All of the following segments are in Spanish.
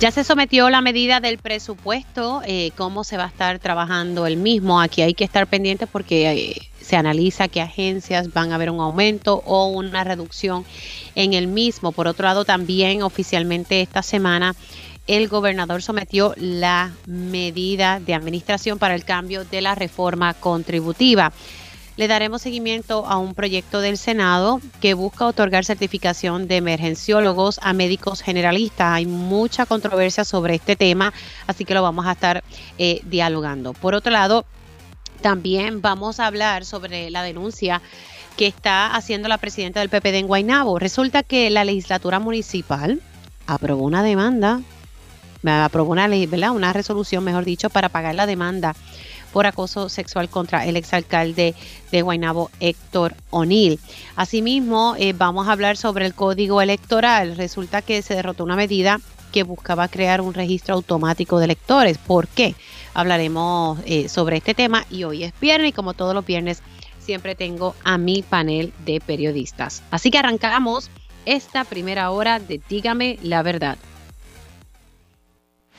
Ya se sometió la medida del presupuesto, eh, cómo se va a estar trabajando el mismo. Aquí hay que estar pendientes porque eh, se analiza qué agencias van a ver un aumento o una reducción en el mismo. Por otro lado, también oficialmente esta semana el gobernador sometió la medida de administración para el cambio de la reforma contributiva. Le daremos seguimiento a un proyecto del Senado que busca otorgar certificación de emergenciólogos a médicos generalistas. Hay mucha controversia sobre este tema, así que lo vamos a estar eh, dialogando. Por otro lado, también vamos a hablar sobre la denuncia que está haciendo la presidenta del PPD en Guaynabo. Resulta que la legislatura municipal aprobó una demanda, aprobó una ¿verdad? Una resolución, mejor dicho, para pagar la demanda por acoso sexual contra el exalcalde de Guaynabo, Héctor O'Neill. Asimismo, eh, vamos a hablar sobre el código electoral. Resulta que se derrotó una medida que buscaba crear un registro automático de electores. ¿Por qué? Hablaremos eh, sobre este tema y hoy es viernes y como todos los viernes siempre tengo a mi panel de periodistas. Así que arrancamos esta primera hora de Dígame la verdad.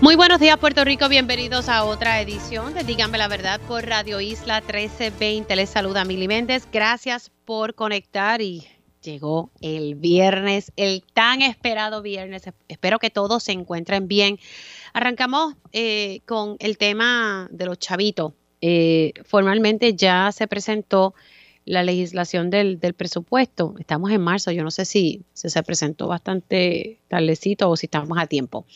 Muy buenos días Puerto Rico, bienvenidos a otra edición de Díganme la Verdad por Radio Isla 1320. Les saluda Mili Méndez, gracias por conectar y llegó el viernes, el tan esperado viernes. Espero que todos se encuentren bien. Arrancamos eh, con el tema de los chavitos. Eh, formalmente ya se presentó la legislación del, presupuesto. Estamos en marzo, yo no sé si, se presentó bastante tardecito o si estamos a tiempo.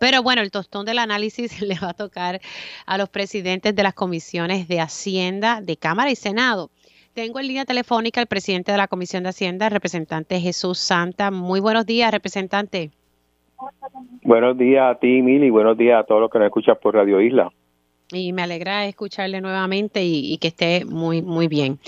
Pero bueno, el tostón del análisis le va a tocar a los presidentes de las comisiones de Hacienda, de Cámara y Senado. Tengo en línea telefónica al presidente de la Comisión de Hacienda, el representante Jesús Santa. Muy buenos días, representante. Buenos días a ti, Mili, buenos días a todos los que nos escuchan por Radio Isla. Y me alegra escucharle nuevamente y, y que esté muy, muy bien.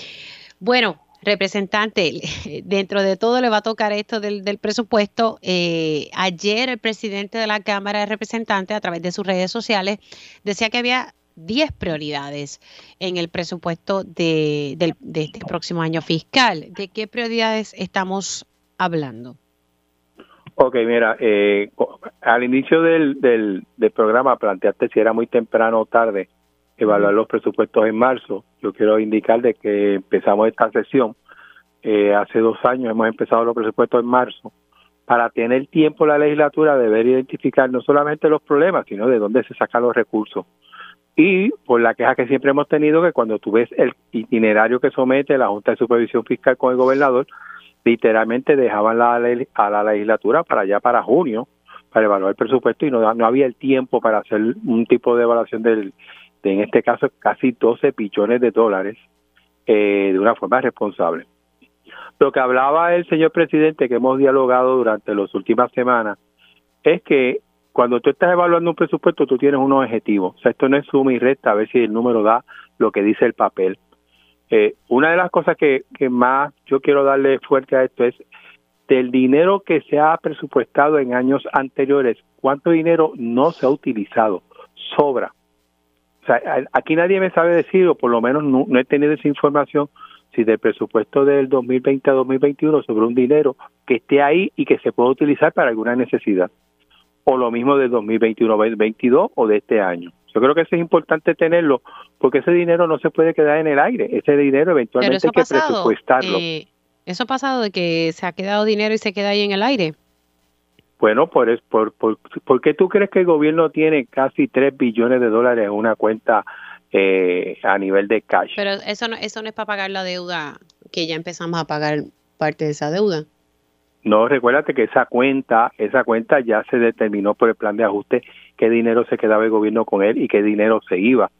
Bueno, representante, dentro de todo le va a tocar esto del, presupuesto. Eh, ayer el presidente de la Cámara de Representantes, a través de sus redes sociales, decía que había 10 prioridades en el presupuesto de, este próximo año fiscal. ¿De qué prioridades estamos hablando? Ok, mira, eh, al inicio del, del, del programa planteaste si era muy temprano o tarde evaluar los presupuestos en marzo. Yo quiero indicar de que empezamos esta sesión, eh, hace dos años hemos empezado los presupuestos en marzo, para tener tiempo la legislatura de ver identificar no solamente los problemas, sino de dónde se sacan los recursos. Y por la queja que siempre hemos tenido, que cuando tú ves el itinerario que somete la Junta de Supervisión Fiscal con el gobernador, literalmente dejaban la, a la legislatura para allá para junio para evaluar el presupuesto y no, no había el tiempo para hacer un tipo de evaluación del, en este caso casi 12 billones de dólares eh, de una forma responsable. Lo que hablaba el señor presidente que hemos dialogado durante las últimas semanas es que cuando tú estás evaluando un presupuesto tú tienes unos objetivos. O sea, esto no es suma y resta a ver si el número da lo que dice el papel. Eh, una de las cosas que, que más yo quiero darle fuerte a esto es del dinero que se ha presupuestado en años anteriores, cuánto dinero no se ha utilizado, sobra. O sea, aquí nadie me sabe decir, o por lo menos no, he tenido esa información, si del presupuesto del 2020 a 2021 sobre un dinero que esté ahí y que se pueda utilizar para alguna necesidad. O lo mismo del 2021-2022 o de este año. Yo creo que eso es importante tenerlo porque ese dinero no se puede quedar en el aire. Ese dinero eventualmente hay que presupuestarlo. Eh, ¿Eso ha pasado de que se ha quedado dinero y se queda ahí en el aire? Bueno, por, por, por, ¿por qué tú crees que el gobierno tiene casi 3 billones de dólares en una cuenta eh, a nivel de cash? Pero eso no, eso no es para pagar la deuda, que ya empezamos a pagar parte de esa deuda. No, recuérdate que esa cuenta, esa cuenta ya se determinó por el plan de ajuste qué dinero se quedaba el gobierno con él y qué dinero se iba.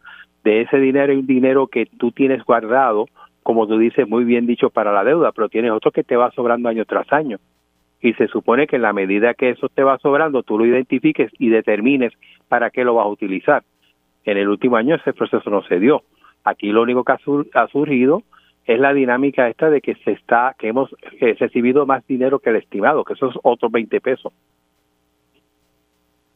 De ese dinero hay un dinero que tú tienes guardado, como tú dices, muy bien dicho, para la deuda, pero tienes otro que te va sobrando año tras año y se supone que en la medida que eso te va sobrando, tú lo identifiques y determines para qué lo vas a utilizar. En el último año ese proceso no se dio. Aquí lo único que ha, surgido es la dinámica esta de que se está que hemos eh, recibido más dinero que el estimado, que eso es otros 20 pesos.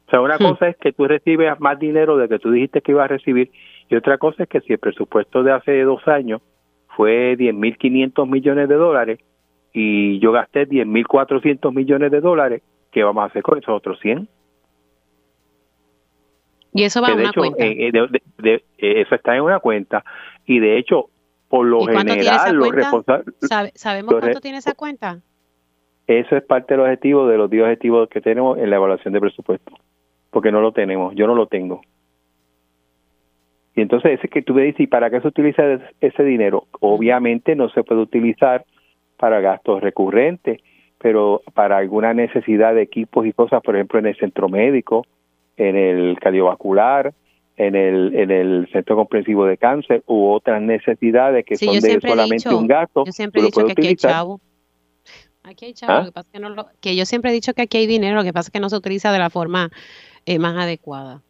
O sea, una hmm. cosa es que tú recibes más dinero de que tú dijiste que ibas a recibir y otra cosa es que si el presupuesto de hace dos años fue 10.500 millones de dólares y yo gasté 10.400 millones de dólares, ¿qué vamos a hacer con esos otros 100? Y eso va a una cuenta. Eh, eh, eso está en una cuenta. Y de hecho, por lo general, los responsables. ¿Sabemos cuánto tiene esa cuenta? Eso es parte del objetivo de los 10 objetivos que tenemos en la evaluación de presupuesto. Porque no lo tenemos, yo no lo tengo. Y entonces ese que tú me dices, ¿y para qué se utiliza ese dinero? Obviamente no se puede utilizar para gastos recurrentes, pero para alguna necesidad de equipos y cosas, por ejemplo, en el centro médico, en el cardiovascular, en el, en el centro comprensivo de cáncer u otras necesidades que son de solamente un gasto. Yo siempre he dicho que aquí hay chavo. Aquí hay chavo, ¿Ah? que, pasa que, no lo, que yo siempre he dicho que aquí hay dinero, lo que pasa es que no se utiliza de la forma eh, más adecuada.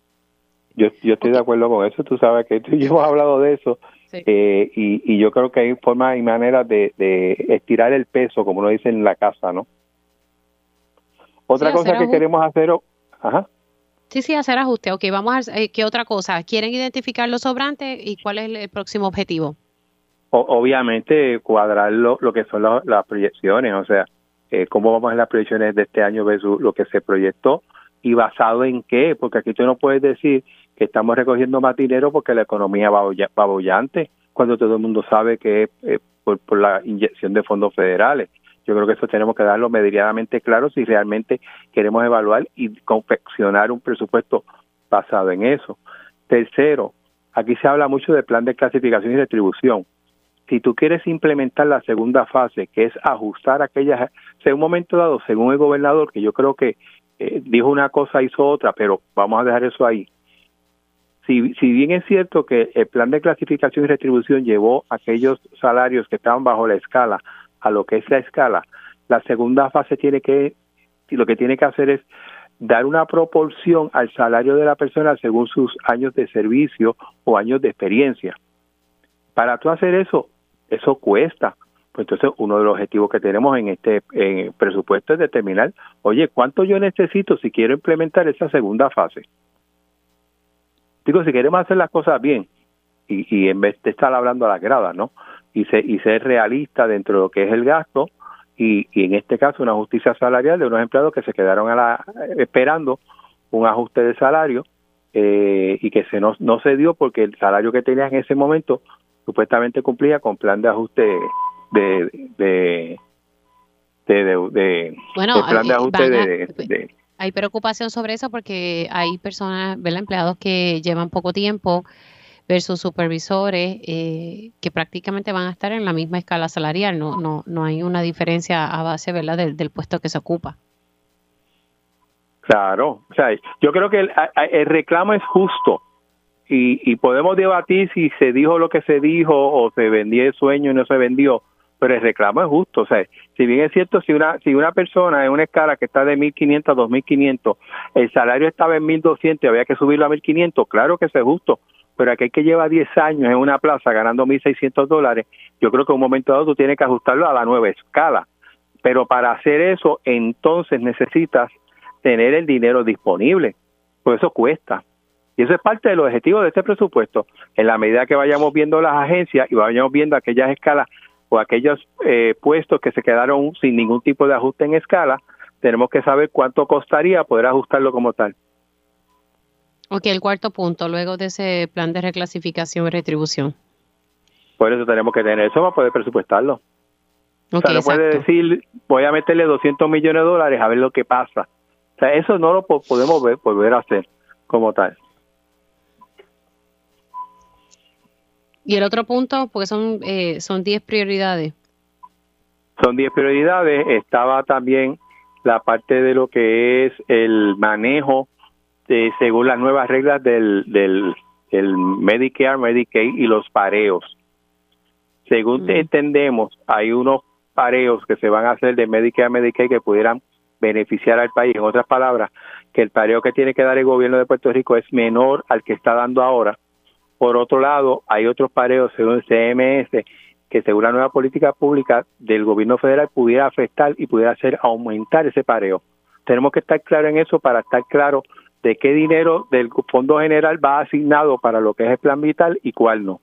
Yo, yo estoy de acuerdo con eso, tú sabes que tú y yo hemos hablado de eso eh, y, y yo creo que hay formas y maneras de, de estirar el peso, como uno dice en la casa, ¿no? Otra cosa que queremos hacer, ajá. Sí, sí, hacer ajuste. Ok, vamos a eh, ¿qué otra cosa? ¿Quieren identificar los sobrantes y cuál es el, próximo objetivo? obviamente, cuadrar lo, lo que son las proyecciones, o sea, eh, cómo vamos en las proyecciones de este año versus lo que se proyectó y basado en qué, porque aquí tú no puedes decir que estamos recogiendo más dinero porque la economía va bollante, cuando todo el mundo sabe que es eh, por, por la inyección de fondos federales. Yo creo que eso tenemos que darlo medianamente claro si realmente queremos evaluar y confeccionar un presupuesto basado en eso. Tercero, aquí se habla mucho del plan de clasificación y distribución. Si tú quieres implementar la segunda fase, que es ajustar aquellas, en un momento dado, según el gobernador, que yo creo que eh, dijo una cosa, hizo otra, pero vamos a dejar eso ahí. Si, si bien es cierto que el plan de clasificación y retribución llevó aquellos salarios que estaban bajo la escala a lo que es la escala, la segunda fase tiene que, lo que tiene que hacer es dar una proporción al salario de la persona según sus años de servicio o años de experiencia. Para tú hacer eso, eso cuesta. Pues entonces uno de los objetivos que tenemos en este presupuesto es determinar, oye, ¿cuánto yo necesito si quiero implementar esa segunda fase? Digo, si queremos hacer las cosas bien y, y en vez de estar hablando a las gradas, ¿no? y, y ser realista dentro de lo que es el gasto y, en este caso una justicia salarial de unos empleados que se quedaron a la, esperando un ajuste de salario eh, y que se no, no se dio porque el salario que tenía en ese momento supuestamente cumplía con plan de ajuste de de de, bueno, plan de eh, ajuste de, hay preocupación sobre eso porque hay personas, ¿verdad? empleados que llevan poco tiempo versus supervisores eh, que prácticamente van a estar en la misma escala salarial, no, no, no hay una diferencia a base ¿verdad? Del, puesto que se ocupa. Claro, o sea, yo creo que el, el reclamo es justo y, y, podemos debatir si se dijo lo que se dijo o se vendió el sueño y no se vendió, pero el reclamo es justo. O sea, si bien es cierto, si una, si una persona en una escala que está de 1.500 a 2.500, el salario estaba en 1.200 y había que subirlo a 1.500, claro que es justo, pero aquel que lleva 10 años en una plaza ganando 1.600 dólares, yo creo que en un momento dado tú tienes que ajustarlo a la nueva escala. Pero para hacer eso, entonces necesitas tener el dinero disponible. Por eso cuesta. Y eso es parte del objetivo de este presupuesto. En la medida que vayamos viendo las agencias y vayamos viendo aquellas escalas o aquellos eh, puestos que se quedaron sin ningún tipo de ajuste en escala, tenemos que saber cuánto costaría poder ajustarlo como tal. Ok, el cuarto punto, luego de ese plan de reclasificación y retribución. Por eso tenemos que tener eso para poder presupuestarlo. o sea, no puede decir, voy a meterle 200 millones de dólares a ver lo que pasa. O sea, eso no lo podemos ver, volver a hacer como tal. Y el otro punto, porque son eh, son 10 prioridades. Son 10 prioridades. Estaba también la parte de lo que es el manejo este, según las nuevas reglas del, del, Medicare, Medicaid y los pareos. Según entendemos, hay unos pareos que se van a hacer de Medicare, Medicaid que pudieran beneficiar al país. En otras palabras, que el pareo que tiene que dar el gobierno de Puerto Rico es menor al que está dando ahora. Por otro lado, hay otros pareos según CMS que según la nueva política pública del gobierno federal pudiera afectar y pudiera hacer aumentar ese pareo. Tenemos que estar claros en eso para estar claro de qué dinero del Fondo General va asignado para lo que es el plan vital y cuál no.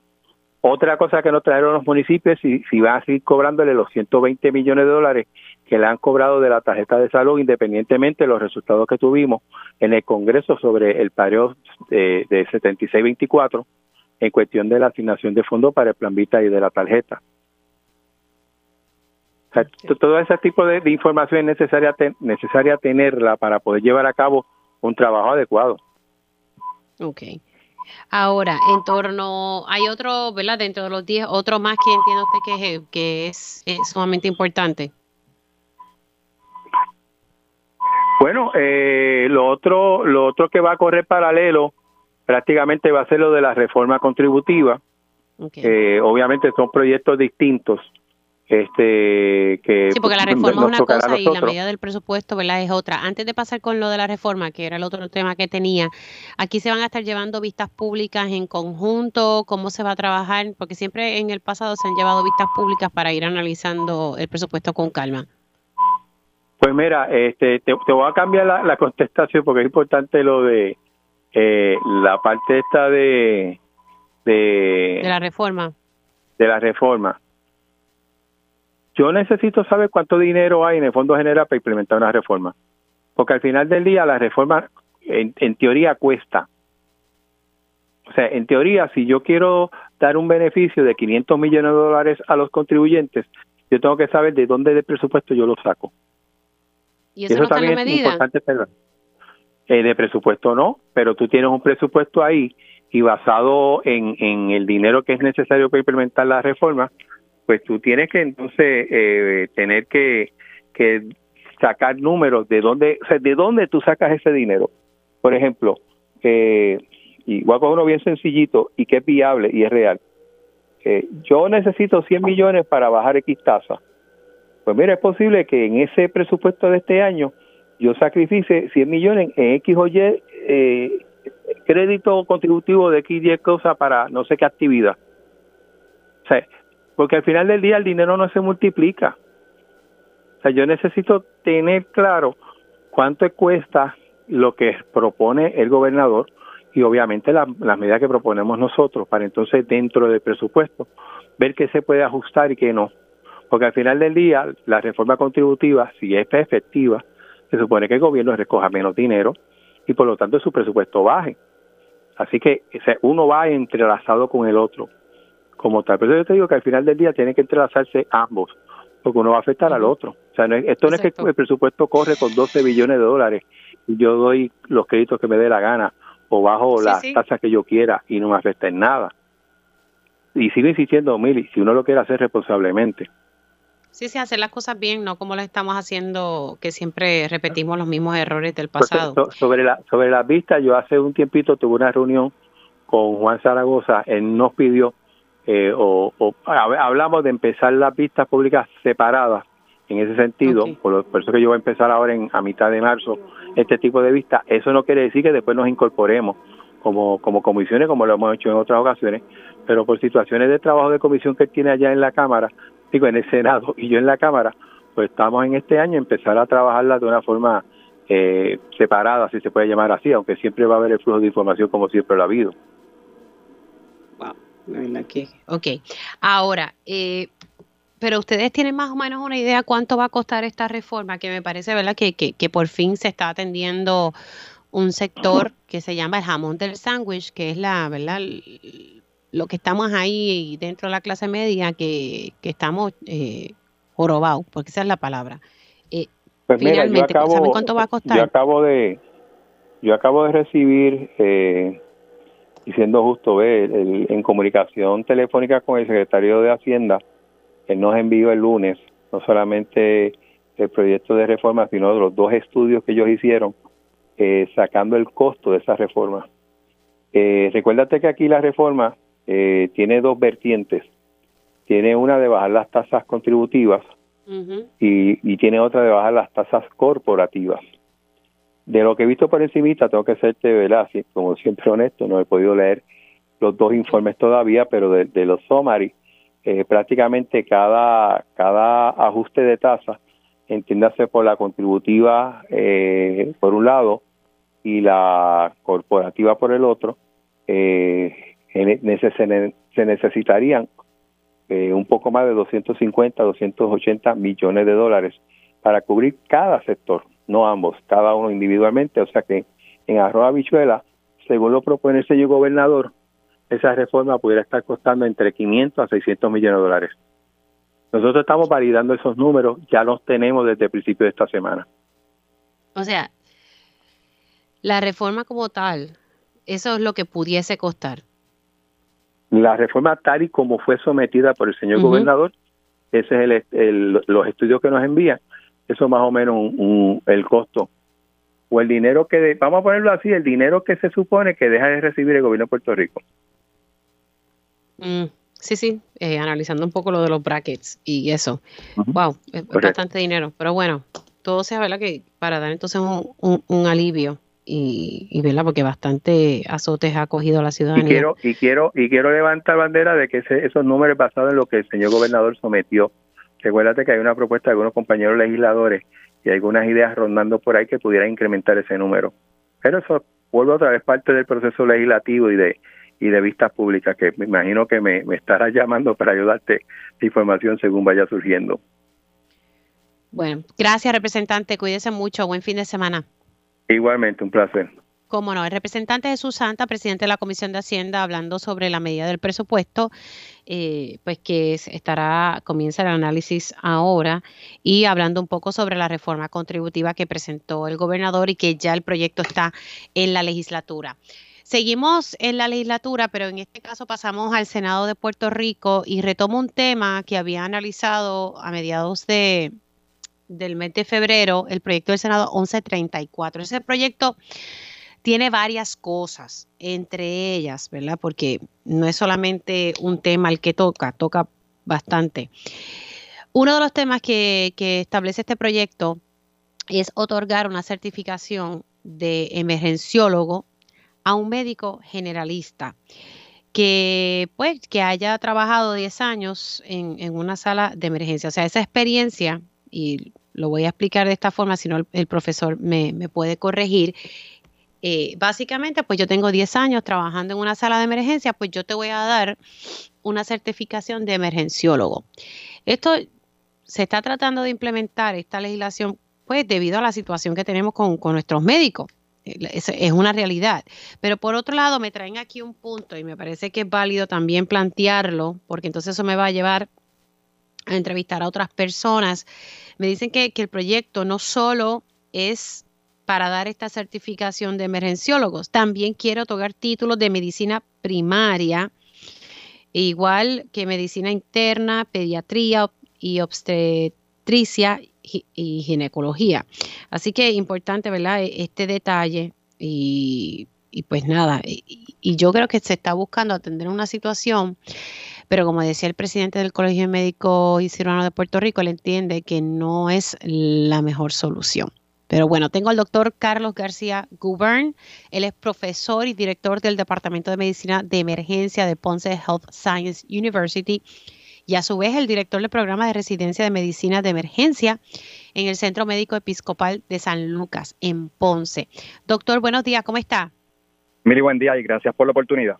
Otra cosa que nos trajeron los municipios si, si van a seguir cobrándole los 120 millones de dólares que le han cobrado de la tarjeta de salud, independientemente de los resultados que tuvimos en el Congreso sobre el pareo de, de 76-24 en cuestión de la asignación de fondos para el plan Vita y de la tarjeta. todo ese tipo de, información es necesaria, necesaria tenerla para poder llevar a cabo un trabajo adecuado. Ok. Ahora, en torno, hay otro, ¿verdad? Dentro de los 10, otro más que entiende usted que es, que es, sumamente importante. Bueno, eh, lo otro, lo otro que va a correr paralelo prácticamente va a ser lo de la reforma contributiva. Eh, obviamente son proyectos distintos. Este, que sí, porque la reforma es una cosa y la medida del presupuesto ¿verdad? es otra. Antes de pasar con lo de la reforma, que era el otro tema que tenía, aquí se van a estar llevando vistas públicas en conjunto, cómo se va a trabajar, porque siempre en el pasado se han llevado vistas públicas para ir analizando el presupuesto con calma. Pues mira, este, te, voy a cambiar la contestación porque es importante lo de eh, la parte esta de, de... la reforma. De la reforma. Yo necesito saber cuánto dinero hay en el Fondo General para implementar una reforma. Porque al final del día la reforma en, en teoría cuesta. O sea, en teoría, si yo quiero dar un beneficio de 500 millones de dólares a los contribuyentes, yo tengo que saber de dónde del presupuesto yo lo saco. ¿Y eso, también es importante eh, de presupuesto no, pero tú tienes un presupuesto ahí y basado en, en el dinero que es necesario para implementar la reforma, pues tú tienes que entonces eh, tener que, que sacar números de dónde, o sea, de dónde tú sacas ese dinero. Por ejemplo, eh, y voy a coger uno bien sencillito y que es viable y es real. Eh, yo necesito 100 millones para bajar X tasa. Pues mira, es posible que en ese presupuesto de este año yo sacrifice 100 millones en X o Y eh, crédito contributivo de X y cosas para no sé qué actividad. O sea, porque al final del día el dinero no se multiplica. O sea, yo necesito tener claro cuánto cuesta lo que propone el gobernador y obviamente las medidas que proponemos nosotros para entonces dentro del presupuesto ver qué se puede ajustar y qué no. Porque al final del día la reforma contributiva, si es efectiva, se supone que el gobierno recoja menos dinero y por lo tanto su presupuesto baje. Así que uno va entrelazado con el otro como tal. Pero yo te digo que al final del día tiene que entrelazarse ambos, porque uno va a afectar al otro. O sea, esto no es que el presupuesto corre con 12 billones de dólares y yo doy los créditos que me dé la gana o bajo las tasas que yo quiera y no me afecta en nada. Y sigo insistiendo, Mili, si uno lo quiere hacer responsablemente, Sí, sí, hacer las cosas bien, no como las estamos haciendo, que siempre repetimos los mismos errores del pasado. sobre la sobre las vistas, yo hace un tiempito tuve una reunión con Juan Zaragoza, él nos pidió, eh, o, hablamos de empezar las vistas públicas separadas, en ese sentido, por, eso que yo voy a empezar ahora en, a mitad de marzo este tipo de vistas, eso no quiere decir que después nos incorporemos como, como comisiones, como lo hemos hecho en otras ocasiones, pero por situaciones de trabajo de comisión que tiene allá en la Cámara, digo, en el Senado y yo en la Cámara, pues estamos en este año empezar a trabajarla de una forma eh, separada, si se puede llamar así, aunque siempre va a haber el flujo de información como siempre lo ha habido. Wow, la verdad que, ok. Ahora, eh, pero ustedes tienen más o menos una idea cuánto va a costar esta reforma, que me parece, ¿verdad?, que, que, que por fin se está atendiendo un sector que se llama el jamón del sándwich, que es la, ¿verdad?, lo que estamos ahí dentro de la clase media, que, estamos eh, jorobados, porque esa es la palabra. Eh, pues finalmente, cuánto va a costar? Yo acabo de, yo acabo de recibir, eh, y siendo justo, en comunicación telefónica con el secretario de Hacienda, él nos envió el lunes, no solamente el proyecto de reforma, sino los dos estudios que ellos hicieron, eh, sacando el costo de esa reforma. Eh, recuérdate que aquí la reforma eh, tiene dos vertientes. Tiene una de bajar las tasas contributivas y, tiene otra de bajar las tasas corporativas. De lo que he visto por encima, tengo que serte, ¿verdad? como siempre honesto, no he podido leer los dos informes todavía, pero de, los summary, eh, prácticamente cada, cada ajuste de tasa, entiéndase por la contributiva eh, por un lado y la corporativa por el otro, eh, se necesitarían eh, un poco más de 250, 280 millones de dólares para cubrir cada sector, no ambos, cada uno individualmente. O sea que en Arroba Bichuela, según lo propone el señor gobernador, esa reforma pudiera estar costando entre 500 a 600 millones de dólares. Nosotros estamos validando esos números, ya los tenemos desde el principio de esta semana. O sea, la reforma como tal, eso es lo que pudiese costar. La reforma tal y como fue sometida por el señor gobernador, ese es el, los estudios que nos envían, eso más o menos un, el costo. O el dinero que, vamos a ponerlo así, el dinero que se supone que deja de recibir el gobierno de Puerto Rico. Mm, sí, sí, eh, analizando un poco lo de los brackets y eso. Wow, es bastante dinero, pero bueno, todo sea verdad que para dar entonces un, un alivio y, y ¿verdad? porque bastante azotes ha cogido la ciudadanía. Y quiero, y quiero, y quiero levantar bandera de que esos números basados en lo que el señor gobernador sometió. Recuérdate que hay una propuesta de algunos compañeros legisladores y algunas ideas rondando por ahí que pudieran incrementar ese número. Pero eso vuelve otra vez parte del proceso legislativo y de y de vistas públicas, que me imagino que me, me estarás llamando para ayudarte de información según vaya surgiendo. Bueno, gracias representante, cuídese mucho, buen fin de semana. Igualmente, un placer. Cómo no, el representante Jesús Santa, presidente de la Comisión de Hacienda, hablando sobre la medida del presupuesto, eh, pues que estará, comienza el análisis ahora y hablando un poco sobre la reforma contributiva que presentó el gobernador y que ya el proyecto está en la legislatura. Seguimos en la legislatura, pero en este caso pasamos al Senado de Puerto Rico y retomo un tema que había analizado a mediados de, del mes de febrero, el proyecto del Senado 1134. Ese proyecto tiene varias cosas, entre ellas, ¿verdad? Porque no es solamente un tema el que toca, toca bastante. Uno de los temas que, que establece este proyecto es otorgar una certificación de emergenciólogo a un médico generalista que pues que haya trabajado 10 años en, en, una sala de emergencia. O sea, esa experiencia y lo voy a explicar de esta forma, si no el, profesor me, puede corregir. Eh, básicamente, pues yo tengo 10 años trabajando en una sala de emergencia, pues yo te voy a dar una certificación de emergenciólogo. Esto se está tratando de implementar esta legislación, pues debido a la situación que tenemos con, nuestros médicos. Es, es, una realidad. Pero por otro lado, me traen aquí un punto y me parece que es válido también plantearlo, porque entonces eso me va a llevar a entrevistar a otras personas, me dicen que, el proyecto no solo es para dar esta certificación de emergenciólogos, también quiere otorgar títulos de medicina primaria, igual que medicina interna, pediatría y obstetricia y ginecología. Así que importante, ¿verdad? E, este detalle y, pues nada, y, y, yo creo que se está buscando atender una situación pero como decía el presidente del Colegio Médico y Cirujano de Puerto Rico, él entiende que no es la mejor solución. Pero bueno, tengo al doctor Carlos García Gubern. Él es profesor y director del Departamento de Medicina de Emergencia de Ponce Health Science University y a su vez el director del programa de residencia de medicina de emergencia en el Centro Médico Episcopal de San Lucas, en Ponce. Doctor, buenos días, ¿cómo está? Mili, buen día y gracias por la oportunidad.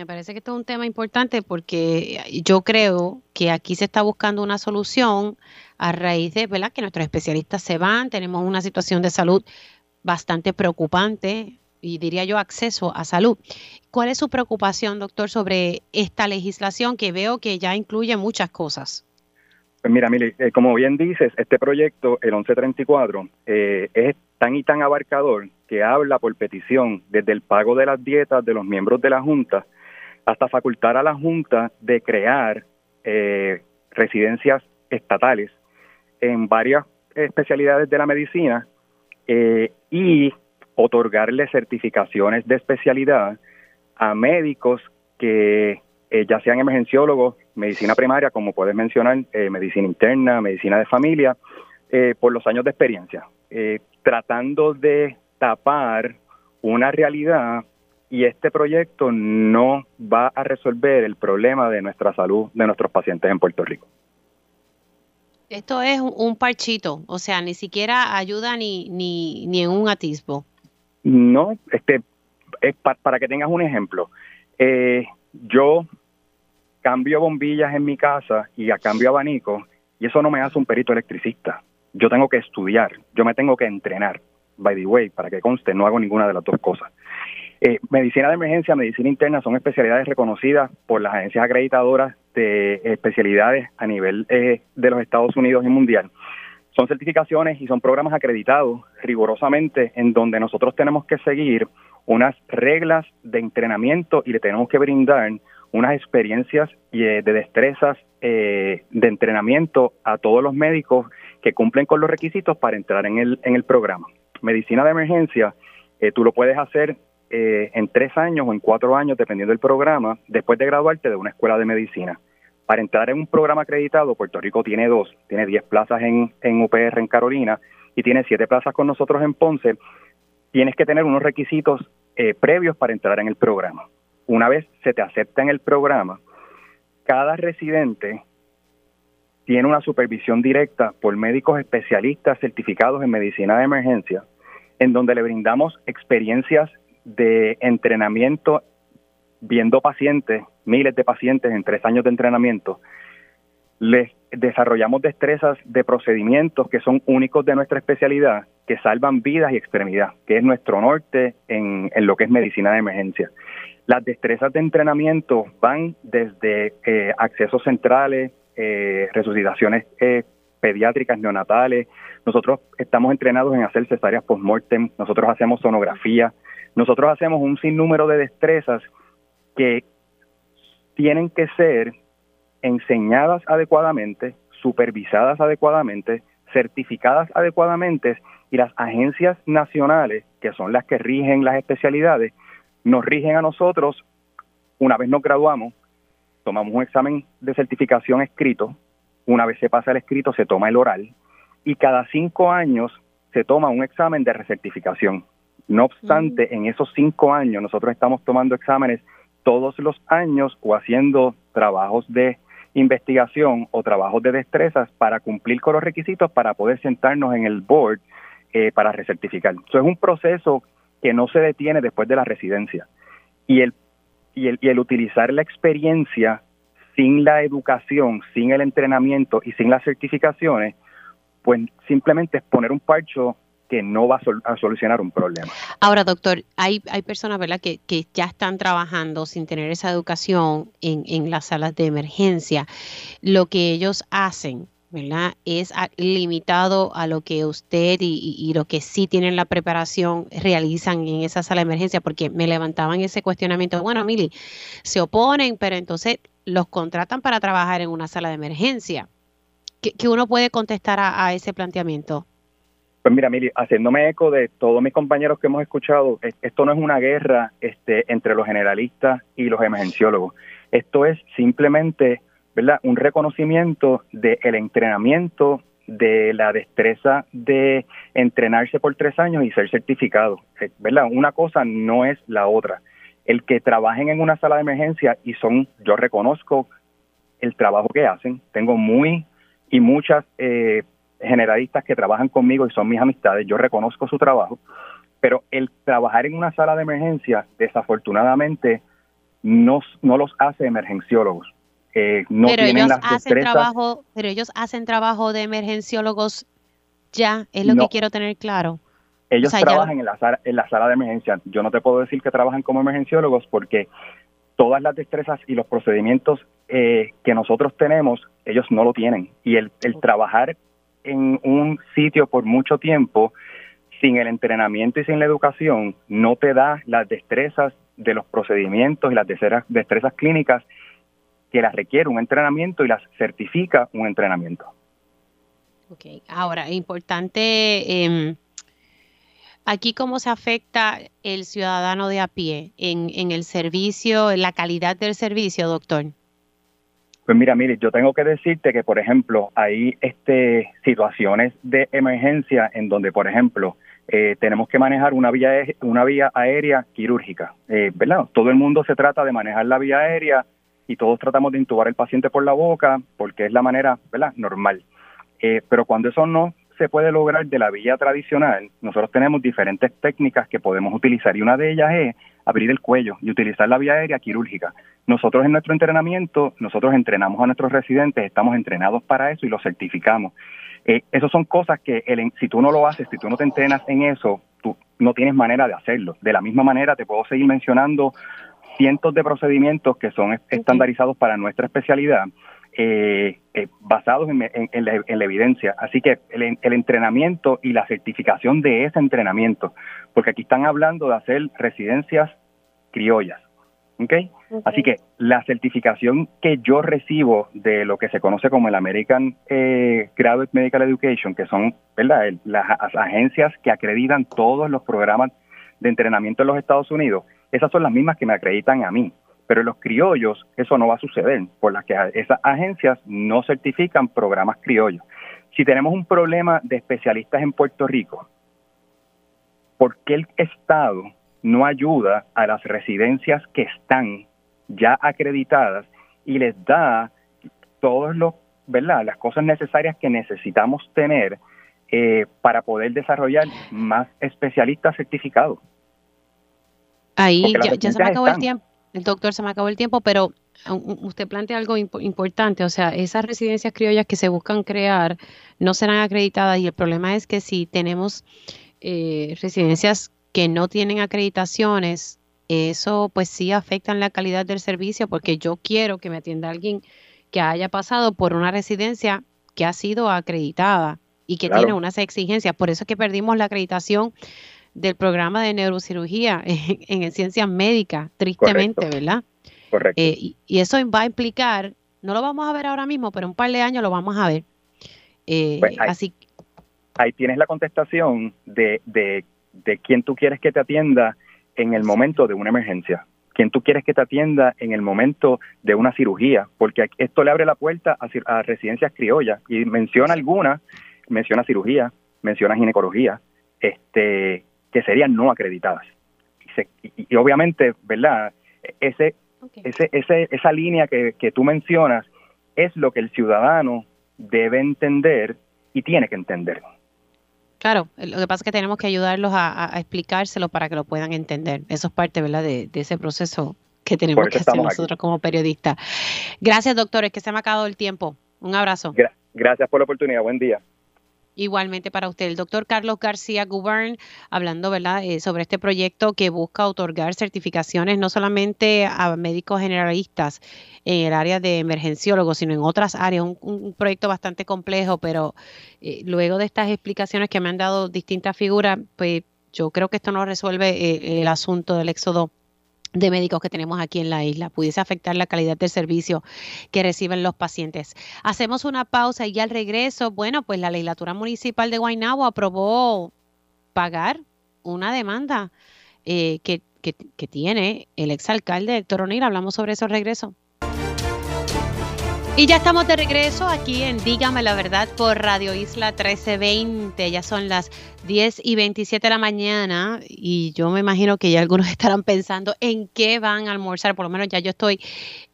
Me parece que esto es un tema importante porque yo creo que aquí se está buscando una solución a raíz de ¿verdad? que nuestros especialistas se van, tenemos una situación de salud bastante preocupante y diría yo acceso a salud. ¿Cuál es su preocupación, doctor, sobre esta legislación que veo que ya incluye muchas cosas? Pues mira, mire, eh, como bien dices, este proyecto, el 1134, eh, es tan y tan abarcador que habla por petición desde el pago de las dietas de los miembros de la Junta hasta facultar a la Junta de crear eh, residencias estatales en varias especialidades de la medicina eh, y otorgarle certificaciones de especialidad a médicos que eh, ya sean emergenciólogos medicina primaria, como puedes mencionar, eh, medicina interna, medicina de familia, por los años de experiencia, tratando de tapar una realidad y este proyecto no va a resolver el problema de nuestra salud de nuestros pacientes en Puerto Rico. Esto es un parchito, o sea, ni siquiera ayuda ni, ni, ni en un atisbo. No, este, es para que tengas un ejemplo, eh, yo cambio bombillas en mi casa y a cambio abanico y eso no me hace un perito electricista. Yo tengo que estudiar, yo me tengo que entrenar. By the way, para que conste, no hago ninguna de las dos cosas. Eh, medicina de emergencia, medicina interna son especialidades reconocidas por las agencias acreditadoras de especialidades a nivel eh, de los Estados Unidos y mundial. Son certificaciones y son programas acreditados rigurosamente en donde nosotros tenemos que seguir unas reglas de entrenamiento y le tenemos que brindar unas experiencias eh, de destrezas de entrenamiento a todos los médicos que cumplen con los requisitos para entrar en el, en el programa. Medicina de emergencia, tú lo puedes hacer eh, en tres años o en cuatro años, dependiendo del programa, después de graduarte de una escuela de medicina. Para entrar en un programa acreditado, Puerto Rico tiene dos, tiene diez plazas en, en UPR en Carolina y tiene siete plazas con nosotros en Ponce. Tienes que tener unos requisitos eh, previos para entrar en el programa. Una vez se te acepta en el programa, cada residente tiene una supervisión directa por médicos especialistas certificados en medicina de emergencia, en donde le brindamos experiencias de entrenamiento viendo pacientes, miles de pacientes en tres años de entrenamiento, les desarrollamos destrezas de procedimientos que son únicos de nuestra especialidad, que salvan vidas y extremidad, que es nuestro norte en, lo que es medicina de emergencia. Las destrezas de entrenamiento van desde eh, accesos centrales, eh, resucitaciones eh, pediátricas neonatales. Nosotros estamos entrenados en hacer cesáreas post-mortem, nosotros hacemos sonografía, nosotros hacemos un sinnúmero de destrezas que tienen que ser enseñadas adecuadamente, supervisadas adecuadamente, certificadas adecuadamente y las agencias nacionales, que son las que rigen las especialidades, nos rigen a nosotros una vez nos graduamos, tomamos un examen de certificación escrito, una vez se pasa el escrito se toma el oral y cada cinco años se toma un examen de recertificación. No obstante, en esos cinco años nosotros estamos tomando exámenes todos los años o haciendo trabajos de investigación o trabajos de destrezas para cumplir con los requisitos para poder sentarnos en el board eh, para recertificar. Eso es un proceso que no se detiene después de la residencia. Y el, y el, y el utilizar la experiencia sin la educación, sin el entrenamiento y sin las certificaciones, pues simplemente es poner un parcho que no va a, solucionar un problema. Ahora, doctor, hay, hay personas ¿verdad? Que, que ya están trabajando sin tener esa educación en, en las salas de emergencia. Lo que ellos hacen ¿verdad? Es limitado a lo que usted y, y, lo que sí tienen la preparación realizan en esa sala de emergencia, porque me levantaban ese cuestionamiento, bueno, Mili, se oponen, pero entonces los contratan para trabajar en una sala de emergencia. ¿Qué, uno puede contestar a ese planteamiento? Pues mira, Mili, haciéndome eco de todos mis compañeros que hemos escuchado, esto no es una guerra este, entre los generalistas y los emergenciólogos. Esto es simplemente ¿verdad? un reconocimiento del entrenamiento, de la destreza de entrenarse por tres años y ser certificado. Eh, ¿verdad? Una cosa no es la otra. El que trabajen en una sala de emergencia y son, yo reconozco el trabajo que hacen, tengo muy y muchas eh, generalistas que trabajan conmigo y son mis amistades, yo reconozco su trabajo, pero el trabajar en una sala de emergencia, desafortunadamente, no, no los hace emergenciólogos. Eh, no pero ellos hacen trabajo, pero ellos hacen trabajo de emergenciólogos ya, es lo que quiero tener claro. Ellos trabajan en, la sala, en la sala de emergencia. Yo no te puedo decir que trabajan como emergenciólogos porque todas las destrezas y los procedimientos eh, que nosotros tenemos, ellos no lo tienen. Y el, el trabajar en un sitio por mucho tiempo, sin el entrenamiento y sin la educación, no te da las destrezas de los procedimientos y las destrezas, clínicas que las requiere un entrenamiento y las certifica un entrenamiento. Ok, ahora, importante, em, aquí cómo se afecta el ciudadano de a pie en, en el servicio, en la calidad del servicio, doctor. Pues mira, mire, yo tengo que decirte que, por ejemplo, hay este, situaciones de emergencia en donde, por ejemplo, eh, tenemos que manejar una vía, una vía aérea quirúrgica, eh, ¿verdad? Todo el mundo se trata de manejar la vía aérea y todos tratamos de intubar al paciente por la boca porque es la manera, ¿verdad? Normal. Eh, pero cuando eso no se puede lograr de la vía tradicional, nosotros tenemos diferentes técnicas que podemos utilizar y una de ellas es abrir el cuello y utilizar la vía aérea quirúrgica. Nosotros en nuestro entrenamiento, nosotros entrenamos a nuestros residentes, estamos entrenados para eso y lo certificamos. Eh, esas son cosas que el, si tú no lo haces, si tú no te entrenas en eso, tú no tienes manera de hacerlo. De la misma manera, te puedo seguir mencionando cientos de procedimientos que son estandarizados para nuestra especialidad eh, eh, basados en, la, evidencia. Así que el, entrenamiento y la certificación de ese entrenamiento, porque aquí están hablando de hacer residencias criollas. ¿Okay? Así que la certificación que yo recibo de lo que se conoce como el American eh, Graduate Medical Education, que son ¿verdad? las agencias que acreditan todos los programas de entrenamiento en los Estados Unidos, esas son las mismas que me acreditan a mí. Pero en los criollos eso no va a suceder, por las que esas agencias no certifican programas criollos. Si tenemos un problema de especialistas en Puerto Rico, ¿por qué el Estado no ayuda a las residencias que están ya acreditadas y les da todos los, ¿verdad? Las cosas necesarias que necesitamos tener eh, para poder desarrollar más especialistas certificados. Ahí ya, se me acabó el tiempo el doctor, se me acabó el tiempo, pero usted plantea algo importante, o sea, esas residencias criollas que se buscan crear no serán acreditadas y el problema es que si tenemos eh, residencias que no tienen acreditaciones, eso pues sí afecta en la calidad del servicio porque yo quiero que me atienda alguien que haya pasado por una residencia que ha sido acreditada y que tiene unas exigencias. Por eso es que perdimos la acreditación del programa de neurocirugía en, en ciencias médicas, tristemente, ¿verdad? Correcto. Eh, y, eso va a implicar, no lo vamos a ver ahora mismo, pero un par de años lo vamos a ver. Eh, pues ahí, así ahí tienes la contestación de, de, de quién tú quieres que te atienda en el momento de una emergencia quién tú quieres que te atienda en el momento de una cirugía, porque esto le abre la puerta a, a residencias criollas y menciona algunas, menciona cirugía, menciona ginecología, este, que serían no acreditadas. Y, obviamente, ¿verdad? Ese, ese, ese, esa línea que, que tú mencionas es lo que el ciudadano debe entender y tiene que entender. Claro, lo que pasa es que tenemos que ayudarlos a, explicárselo para que lo puedan entender. Eso es parte, ¿verdad?, de, ese proceso que tenemos que hacer nosotros como periodistas. Gracias, doctores, que se me ha acabado el tiempo. Un abrazo. gracias por la oportunidad. Buen día. Igualmente para usted, el doctor Carlos García Gubern, hablando ¿verdad? Eh, sobre este proyecto que busca otorgar certificaciones no solamente a médicos generalistas en el área de emergenciólogos, sino en otras áreas. Un, proyecto bastante complejo, pero eh, luego de estas explicaciones que me han dado distintas figuras, pues yo creo que esto no resuelve eh, el asunto del éxodo de médicos que tenemos aquí en la isla, pudiese afectar la calidad del servicio que reciben los pacientes. Hacemos una pausa y al regreso, bueno, pues la legislatura municipal de Guaynabo aprobó pagar una demanda eh, que, que, que, tiene el exalcalde Héctor O'Neill. Hablamos sobre eso al regreso. Y ya estamos de regreso aquí en Dígame la Verdad por Radio Isla 1320. Ya son las 10 y 27 de la mañana y yo me imagino que ya algunos estarán pensando en qué van a almorzar. Por lo menos ya yo estoy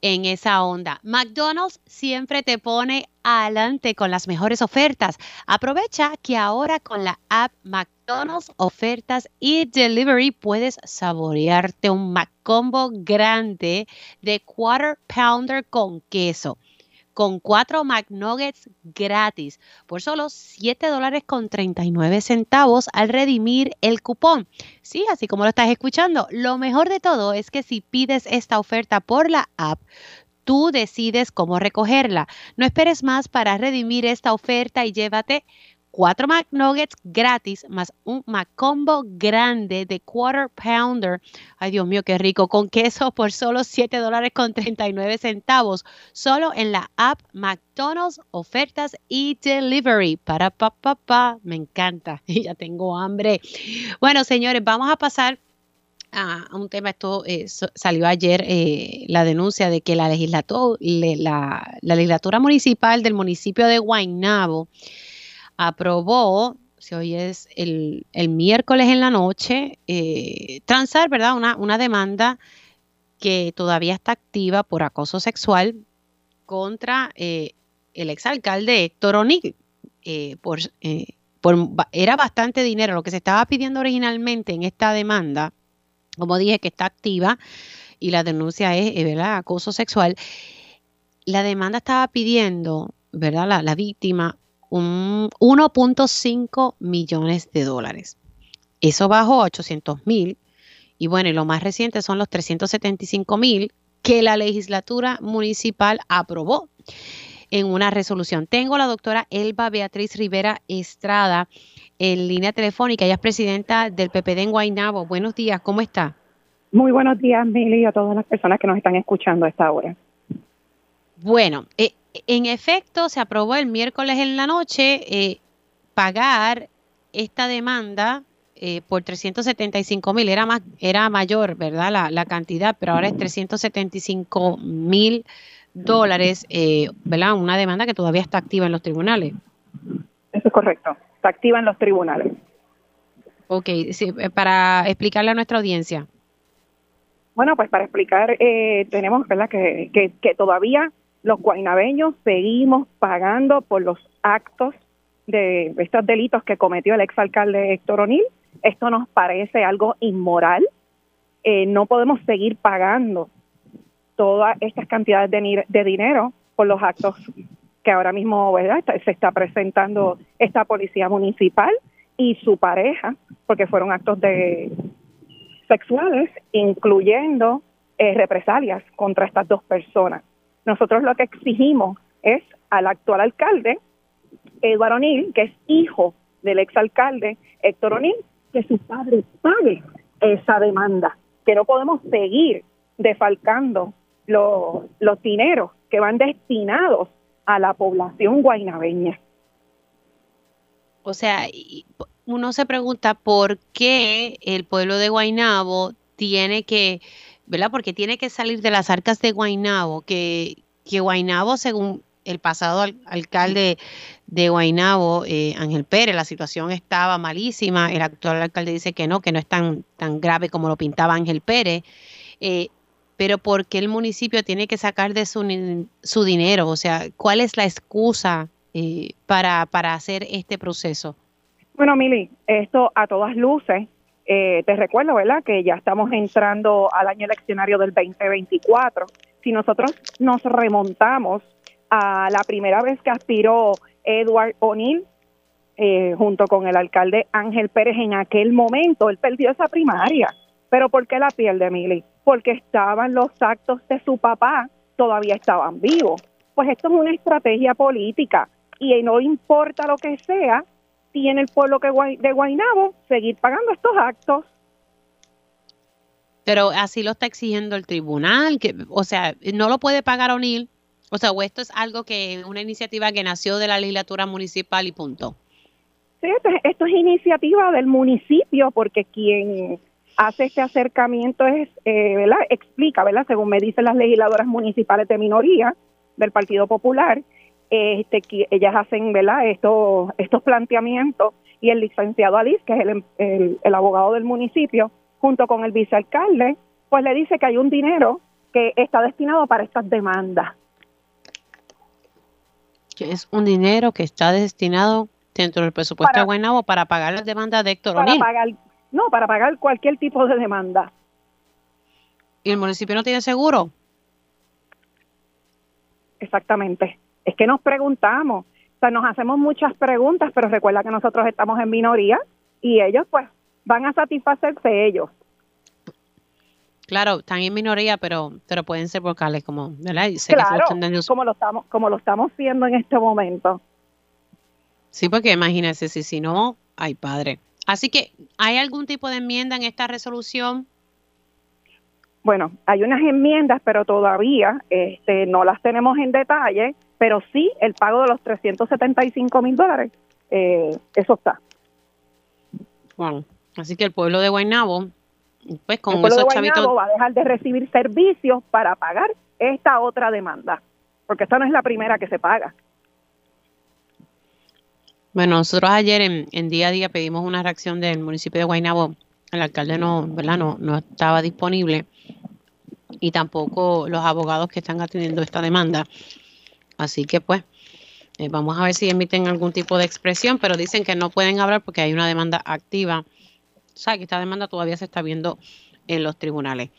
en esa onda. McDonald's siempre te pone adelante con las mejores ofertas. Aprovecha que ahora con la app McDonald's Ofertas y Delivery puedes saborearte un McCombo grande de Quarter Pounder con queso con cuatro McNuggets gratis por solo 7 dólares con 39 centavos al redimir el cupón. Sí, así como lo estás escuchando. Lo mejor de todo es que si pides esta oferta por la app, tú decides cómo recogerla. No esperes más para redimir esta oferta y llévate cuatro McNuggets gratis más un McCombo grande de Quarter Pounder. Ay, Dios mío, qué rico. Con queso por solo 7 dólares con 39 centavos. Solo en la app McDonald's Ofertas y Delivery. Para pa, pa, Me encanta. Y ya tengo hambre. Bueno, señores, vamos a pasar a, un tema, esto eh, salió ayer eh, la denuncia de que la, la, legislatura municipal del municipio de Guaynabo aprobó, si hoy es el, miércoles en la noche, eh, transar, ¿verdad? Una, una demanda que todavía está activa por acoso sexual contra el exalcalde Héctor O'Neill. por, por, era bastante dinero. Lo que se estaba pidiendo originalmente en esta demanda como dije, que está activa y la denuncia es, eh, ¿verdad?, acoso sexual. La demanda estaba pidiendo, ¿verdad?, la, la víctima un 1.5 millones de dólares. Eso bajó a 800 mil. Y bueno, y lo más reciente son los 375 mil que la legislatura municipal aprobó en una resolución. Tengo a la doctora Elba Beatriz Rivera Estrada en línea telefónica. Ella es presidenta del PPD en Guaynabo. Buenos días, ¿cómo está? Muy buenos días, Mili, y a todas las personas que nos están escuchando a esta hora. Bueno, eh, en efecto, se aprobó el miércoles en la noche eh, pagar esta demanda eh, por 375 mil. Era, más, era mayor, ¿verdad? La, la cantidad, pero ahora es 375 mil dólares, ¿verdad? Una demanda que todavía está activa en los tribunales. Eso es correcto activa en los tribunales. Ok, eh, para explicarle a nuestra audiencia. Bueno, pues para explicar, eh, tenemos ¿verdad? Que, que, todavía los guainabeños seguimos pagando por los actos de estos delitos que cometió el exalcalde Héctor O'Neill. Esto nos parece algo inmoral. Eh, no podemos seguir pagando todas estas cantidades de, de dinero por los actos que ahora mismo ¿verdad? se está presentando esta policía municipal y su pareja, porque fueron actos de sexuales, incluyendo eh, represalias contra estas dos personas. Nosotros lo que exigimos es al actual alcalde, Eduardo O'Neill, que es hijo del exalcalde Héctor O'Neill, que su padre pague esa demanda, que no podemos seguir defalcando los, los dineros que van destinados a la población guainabeña. O sea, uno se pregunta por qué el pueblo de Guainabo tiene que, ¿verdad? Porque tiene que salir de las arcas de Guainabo, que, que Guainabo, según el pasado alcalde de Guainabo, eh, Ángel Pérez, la situación estaba malísima, el actual alcalde dice que no, que no es tan, tan grave como lo pintaba Ángel Pérez. Eh, pero ¿por qué el municipio tiene que sacar de su, su dinero? O sea, ¿cuál es la excusa eh, para, para hacer este proceso? Bueno, Mili, esto a todas luces, eh, te recuerdo, ¿verdad?, que ya estamos entrando al año eleccionario del 2024. Si nosotros nos remontamos a la primera vez que aspiró Edward O'Neill, eh, junto con el alcalde Ángel Pérez en aquel momento, él perdió esa primaria. ¿Pero por qué la pierde, Mili? porque estaban los actos de su papá, todavía estaban vivos. Pues esto es una estrategia política y no importa lo que sea, tiene el pueblo de Guaynabo seguir pagando estos actos. Pero así lo está exigiendo el tribunal, que, o sea, no lo puede pagar O'Neill. O sea, o esto es algo que, una iniciativa que nació de la legislatura municipal y punto. Sí, esto es iniciativa del municipio, porque quien hace este acercamiento es, eh, ¿verdad? Explica, ¿verdad? Según me dicen las legisladoras municipales de minoría del Partido Popular, este, ellas hacen, ¿verdad? Estos, estos planteamientos y el licenciado Alice, que es el, el, abogado del municipio, junto con el vicealcalde, pues le dice que hay un dinero que está destinado para estas demandas. Que es un dinero que está destinado dentro del presupuesto de Guaynabo para pagar las demandas de Héctor Para pagar no, para pagar cualquier tipo de demanda. ¿Y el municipio no tiene seguro? Exactamente. Es que nos preguntamos, o sea, nos hacemos muchas preguntas, pero recuerda que nosotros estamos en minoría y ellos pues van a satisfacerse ellos. Claro, están en minoría, pero pero pueden ser vocales como, ¿verdad? claro, como lo estamos como lo estamos viendo en este momento. Sí, porque imagínense si si no, ay padre. Así que, ¿hay algún tipo de enmienda en esta resolución? Bueno, hay unas enmiendas, pero todavía este, no las tenemos en detalle, pero sí el pago de los 375 mil dólares, eh, eso está. Bueno, así que el pueblo de Guaynabo pues con el esos chavitos va a dejar de recibir servicios para pagar esta otra demanda, porque esta no es la primera que se paga. Bueno, nosotros ayer en, día a día pedimos una reacción del municipio de Guaynabo. El alcalde no, ¿verdad? No, no estaba disponible y tampoco los abogados que están atendiendo esta demanda. Así que pues eh, vamos a ver si emiten algún tipo de expresión, pero dicen que no pueden hablar porque hay una demanda activa. O sea, que esta demanda todavía se está viendo en los tribunales.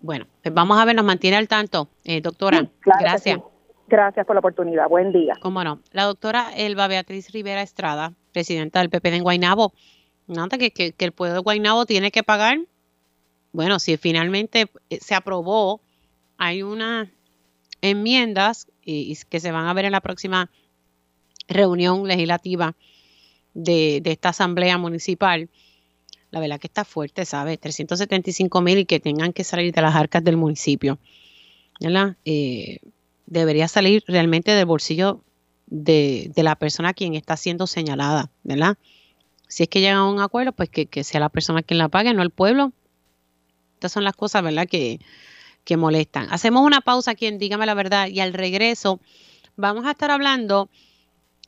Bueno, pues vamos a ver, nos mantiene al tanto, eh, doctora. gracias. Gracias por la oportunidad. Buen día. Cómo no. La doctora Elba Beatriz Rivera Estrada, presidenta del PP de Guaynabo. Nada, que, que, que el pueblo de Guaynabo tiene que pagar. Bueno, si finalmente eh, se aprobó, hay unas enmiendas y, que se van a ver en la próxima reunión legislativa de, de esta asamblea municipal la verdad que está fuerte, ¿sabes? 375 mil y que tengan que salir de las arcas del municipio, ¿verdad? Eh, debería salir realmente del bolsillo de, la persona quien está siendo señalada, ¿verdad? Si es que llegan a un acuerdo, pues que, sea la persona quien la pague, no el pueblo. Estas son las cosas, ¿verdad? Que, que molestan. Hacemos una pausa aquí en Dígame la Verdad y al regreso vamos a estar hablando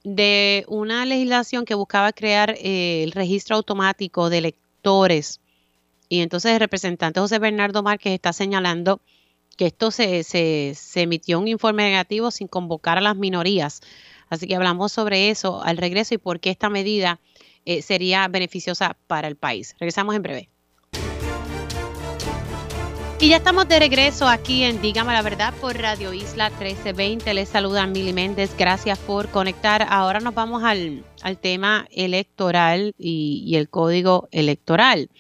de una legislación que buscaba crear eh, el registro automático de y entonces el representante José Bernardo Márquez está señalando que esto se, se, emitió un informe negativo sin convocar a las minorías. Así que hablamos sobre eso al regreso y por qué esta medida eh, sería beneficiosa para el país. Regresamos en breve. Y ya estamos de regreso aquí en Dígame la Verdad por Radio Isla 1320. Les saluda Mili Méndez. Gracias por conectar. Ahora nos vamos al, tema electoral y, el código electoral.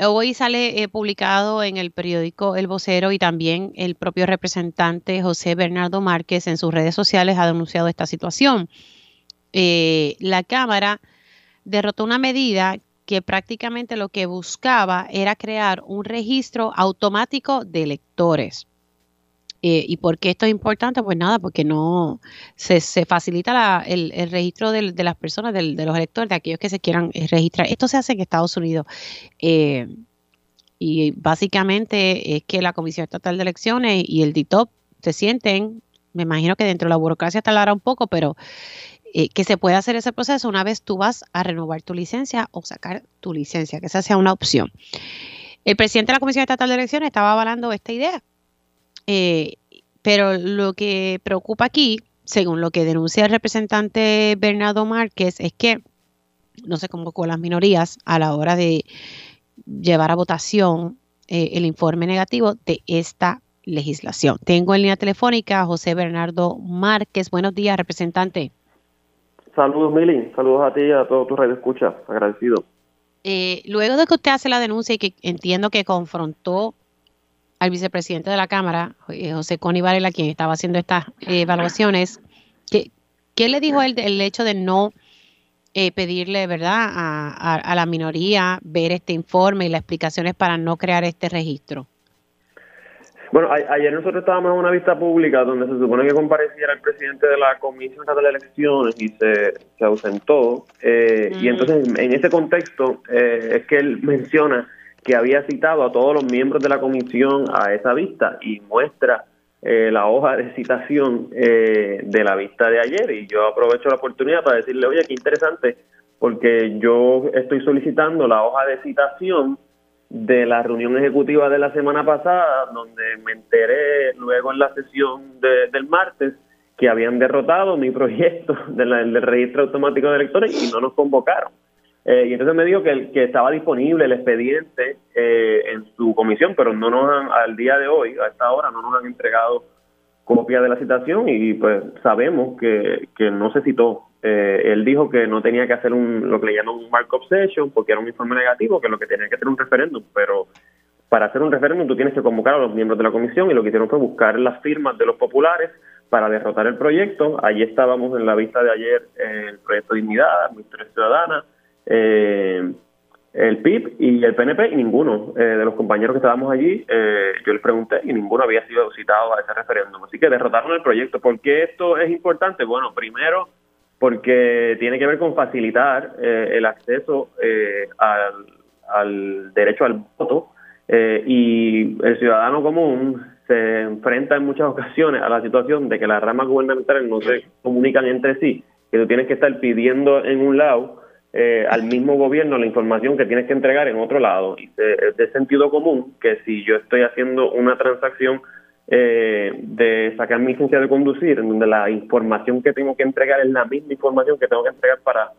Hoy sale eh, publicado en el periódico El Vocero y también el propio representante José Bernardo Márquez en sus redes sociales ha denunciado esta situación. Eh, la Cámara derrotó una medida que prácticamente lo que buscaba era crear un registro automático de electores. Eh, ¿Y por qué esto es importante? Pues nada, porque no se, facilita el, registro de, las personas, de, los electores, de aquellos que se quieran eh, registrar. Esto se hace en Estados Unidos. Eh, y básicamente es que la Comisión Estatal de Elecciones y el DITOP se sienten, me imagino que dentro de la burocracia tardará un poco, pero eh, que se puede hacer ese proceso una vez tú vas a renovar tu licencia o sacar tu licencia, que esa sea una opción. El presidente de la Comisión Estatal de Elecciones estaba avalando esta idea, eh, pero lo que preocupa aquí, según lo que denuncia el representante Bernardo Márquez, es que no se convocó a las minorías a la hora de llevar a votación eh, el informe negativo de esta legislación. Tengo en línea telefónica a José Bernardo Márquez. Buenos días, representante. Saludos, Mili. Saludos a ti y a todos tus escucha. Agradecido. Eh, luego de que usted hace la denuncia y que entiendo que confrontó al vicepresidente de la Cámara, eh, José Coni Varela, quien estaba haciendo estas evaluaciones, ¿qué, ¿qué, le dijo él del hecho de no eh, pedirle, verdad, a la minoría ver este informe y las explicaciones para no crear este registro? Bueno, ayer nosotros estábamos en una vista pública donde se supone que compareciera el presidente de la Comisión de Elecciones y se, se ausentó. Eh, y entonces, en ese contexto, eh, es que él menciona que había citado a todos los miembros de la comisión a esa vista y muestra eh, la hoja de citación de la vista de ayer. Y yo aprovecho la oportunidad para decirle, oye, qué interesante, porque yo estoy solicitando la hoja de citación de la reunión ejecutiva de la semana pasada, donde me enteré luego en la sesión del martes que habían derrotado mi proyecto del registro automático de electores y no nos convocaron. Eh, y entonces me dijo que, que estaba disponible el expediente eh, en su comisión, pero no nos han, al día de hoy, a esta hora, no nos han entregado copia de la citación y pues sabemos que, que no se citó eh, él dijo que no tenía que hacer un, lo que le llaman un markup session porque era un informe negativo, que lo que tenía que hacer un referéndum, pero para hacer un referéndum tú tienes que convocar a los miembros de la comisión y lo que hicieron fue buscar las firmas de los populares para derrotar el proyecto. Allí estábamos en la vista de ayer el proyecto Dignidad, Ministerio Ciudadana, eh, el PIB y el PNP y ninguno eh, de los compañeros que estábamos allí, yo les pregunté y ninguno había sido citado a ese referéndum. Así que derrotaron el proyecto. ¿Por qué esto es importante? Bueno, primero porque tiene que ver con facilitar eh, el acceso eh, al, derecho al voto Eh, y el ciudadano común se enfrenta en muchas ocasiones a la situación de que las ramas gubernamentales no se comunican entre sí, que tú tienes que estar pidiendo en un lado eh, al mismo gobierno la información que tienes que entregar en otro lado. Y es de sentido común que si yo estoy haciendo una transacción eh, de sacar mi licencia de conducir, en donde la información que tengo que entregar es la misma información que tengo que entregar para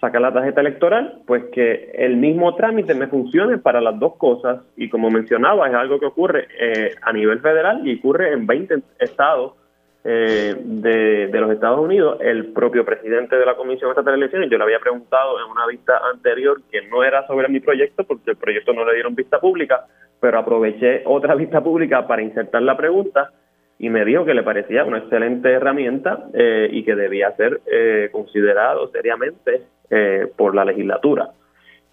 sacar la tarjeta electoral, pues que el mismo trámite me funcione para las dos cosas y como mencionaba, es algo que ocurre eh, a nivel federal y ocurre en 20 estados eh, de, los Estados Unidos. El propio presidente de la Comisión Estatal de Elecciones, yo le había preguntado en una vista anterior que no era sobre mi proyecto porque el proyecto no le dieron vista pública, pero aproveché otra vista pública para insertar la pregunta y me dijo que le parecía una excelente herramienta eh, y que debía ser eh, considerado seriamente eh, por la legislatura.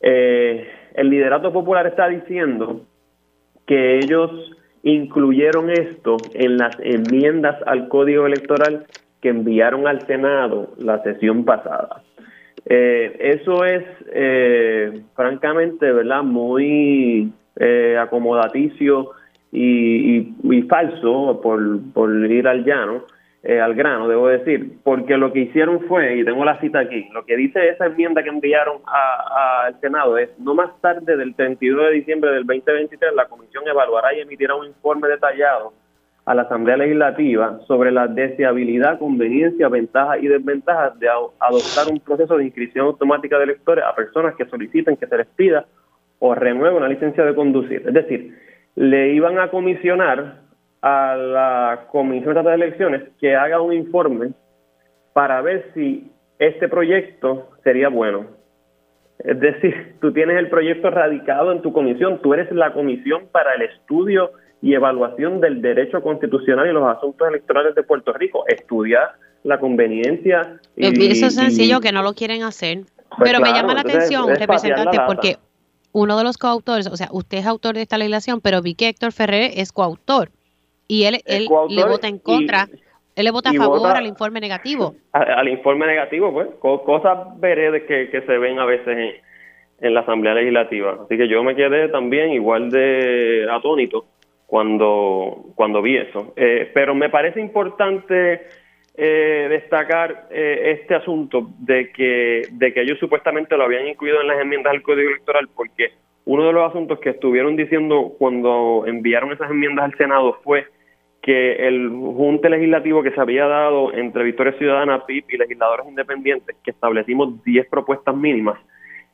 el liderato popular está diciendo que ellos incluyeron esto en las enmiendas al código electoral que enviaron al Senado la sesión pasada. eso es, francamente, ¿verdad? Muy acomodaticio y, y, falso, por, por ir al llano, eh, al grano, debo decir, porque lo que hicieron fue, y tengo la cita aquí, lo que dice esa enmienda que enviaron al Senado es, no más tarde del 32 de diciembre del 2023, la Comisión evaluará y emitirá un informe detallado a la Asamblea Legislativa sobre la deseabilidad, conveniencia, ventajas y desventajas de adoptar un proceso de inscripción automática de electores a personas que soliciten que se les pida o renueve una licencia de conducir. Es decir, le iban a comisionar a la Comisión de Elecciones que haga un informe para ver si este proyecto sería bueno. Es decir, tú tienes el proyecto radicado en tu comisión, tú eres la comisión para el estudio y evaluación del derecho constitucional y los asuntos electorales de Puerto Rico. Estudiar la conveniencia. Y, Eso es sencillo que no lo quieren hacer. Pues Pero me llama la atención, representante, porque uno de los coautores, o sea, usted es autor de esta legislación, pero vi que Héctor Ferrer es coautor y él, él le vota en contra, él le vota a favor al informe negativo. Al, informe negativo, pues, cosas veredes que, que se ven a veces en, la Asamblea Legislativa. Así que yo me quedé también igual de atónito cuando, cuando vi eso. Eh, pero me parece importante eh, destacar eh, este asunto de que, de que ellos supuestamente lo habían incluido en las enmiendas al Código Electoral porque uno de los asuntos que estuvieron diciendo cuando enviaron esas enmiendas al Senado fue que el junte legislativo que se había dado entre Victoria Ciudadana, PIP y legisladores independientes, que establecimos 10 propuestas mínimas,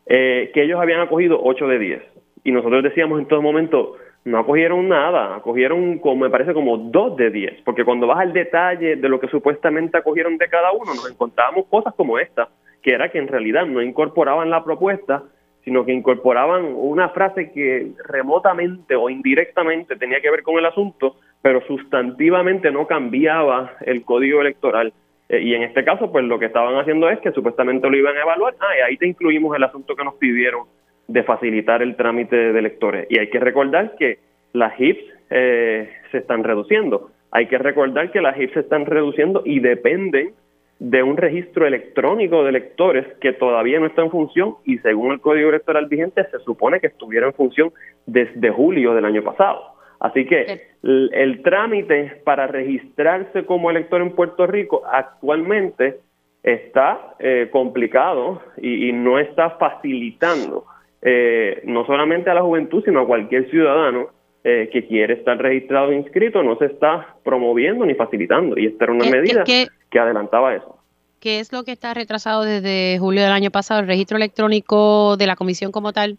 eh, que ellos habían acogido 8 de 10. Y nosotros decíamos en todo momento, no acogieron nada, acogieron como me parece como dos de diez, porque cuando vas al detalle de lo que supuestamente acogieron de cada uno, nos encontrábamos cosas como esta, que era que en realidad no incorporaban la propuesta, sino que incorporaban una frase que remotamente o indirectamente tenía que ver con el asunto, pero sustantivamente no cambiaba el código electoral. Eh, y en este caso, pues lo que estaban haciendo es que supuestamente lo iban a evaluar, ah, y ahí te incluimos el asunto que nos pidieron de facilitar el trámite de electores. Y hay que recordar que las HIPs eh, se están reduciendo. Hay que recordar que las HIPs se están reduciendo y dependen de un registro electrónico de electores que todavía no está en función y según el código electoral vigente se supone que estuviera en función desde julio del año pasado. Así que el, trámite para registrarse como elector en Puerto Rico actualmente está eh, complicado y, no está facilitando eh, no solamente a la juventud, sino a cualquier ciudadano eh, que quiere estar registrado e inscrito, no se está promoviendo ni facilitando. Y esta era una medida que adelantaba eso. ¿Qué es lo que está retrasado desde julio del año pasado? ¿El registro electrónico de la comisión como tal?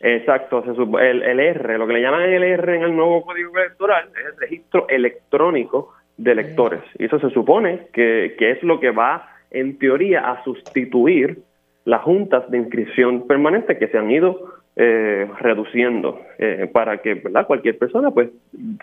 Exacto, el, el R, lo que le llaman el R en el nuevo código electoral es el registro electrónico de electores. Y eso se supone que, que es lo que va, en teoría, a sustituir las juntas de inscripción permanente que se han ido eh, reduciendo eh, para que ¿verdad? cualquier persona pues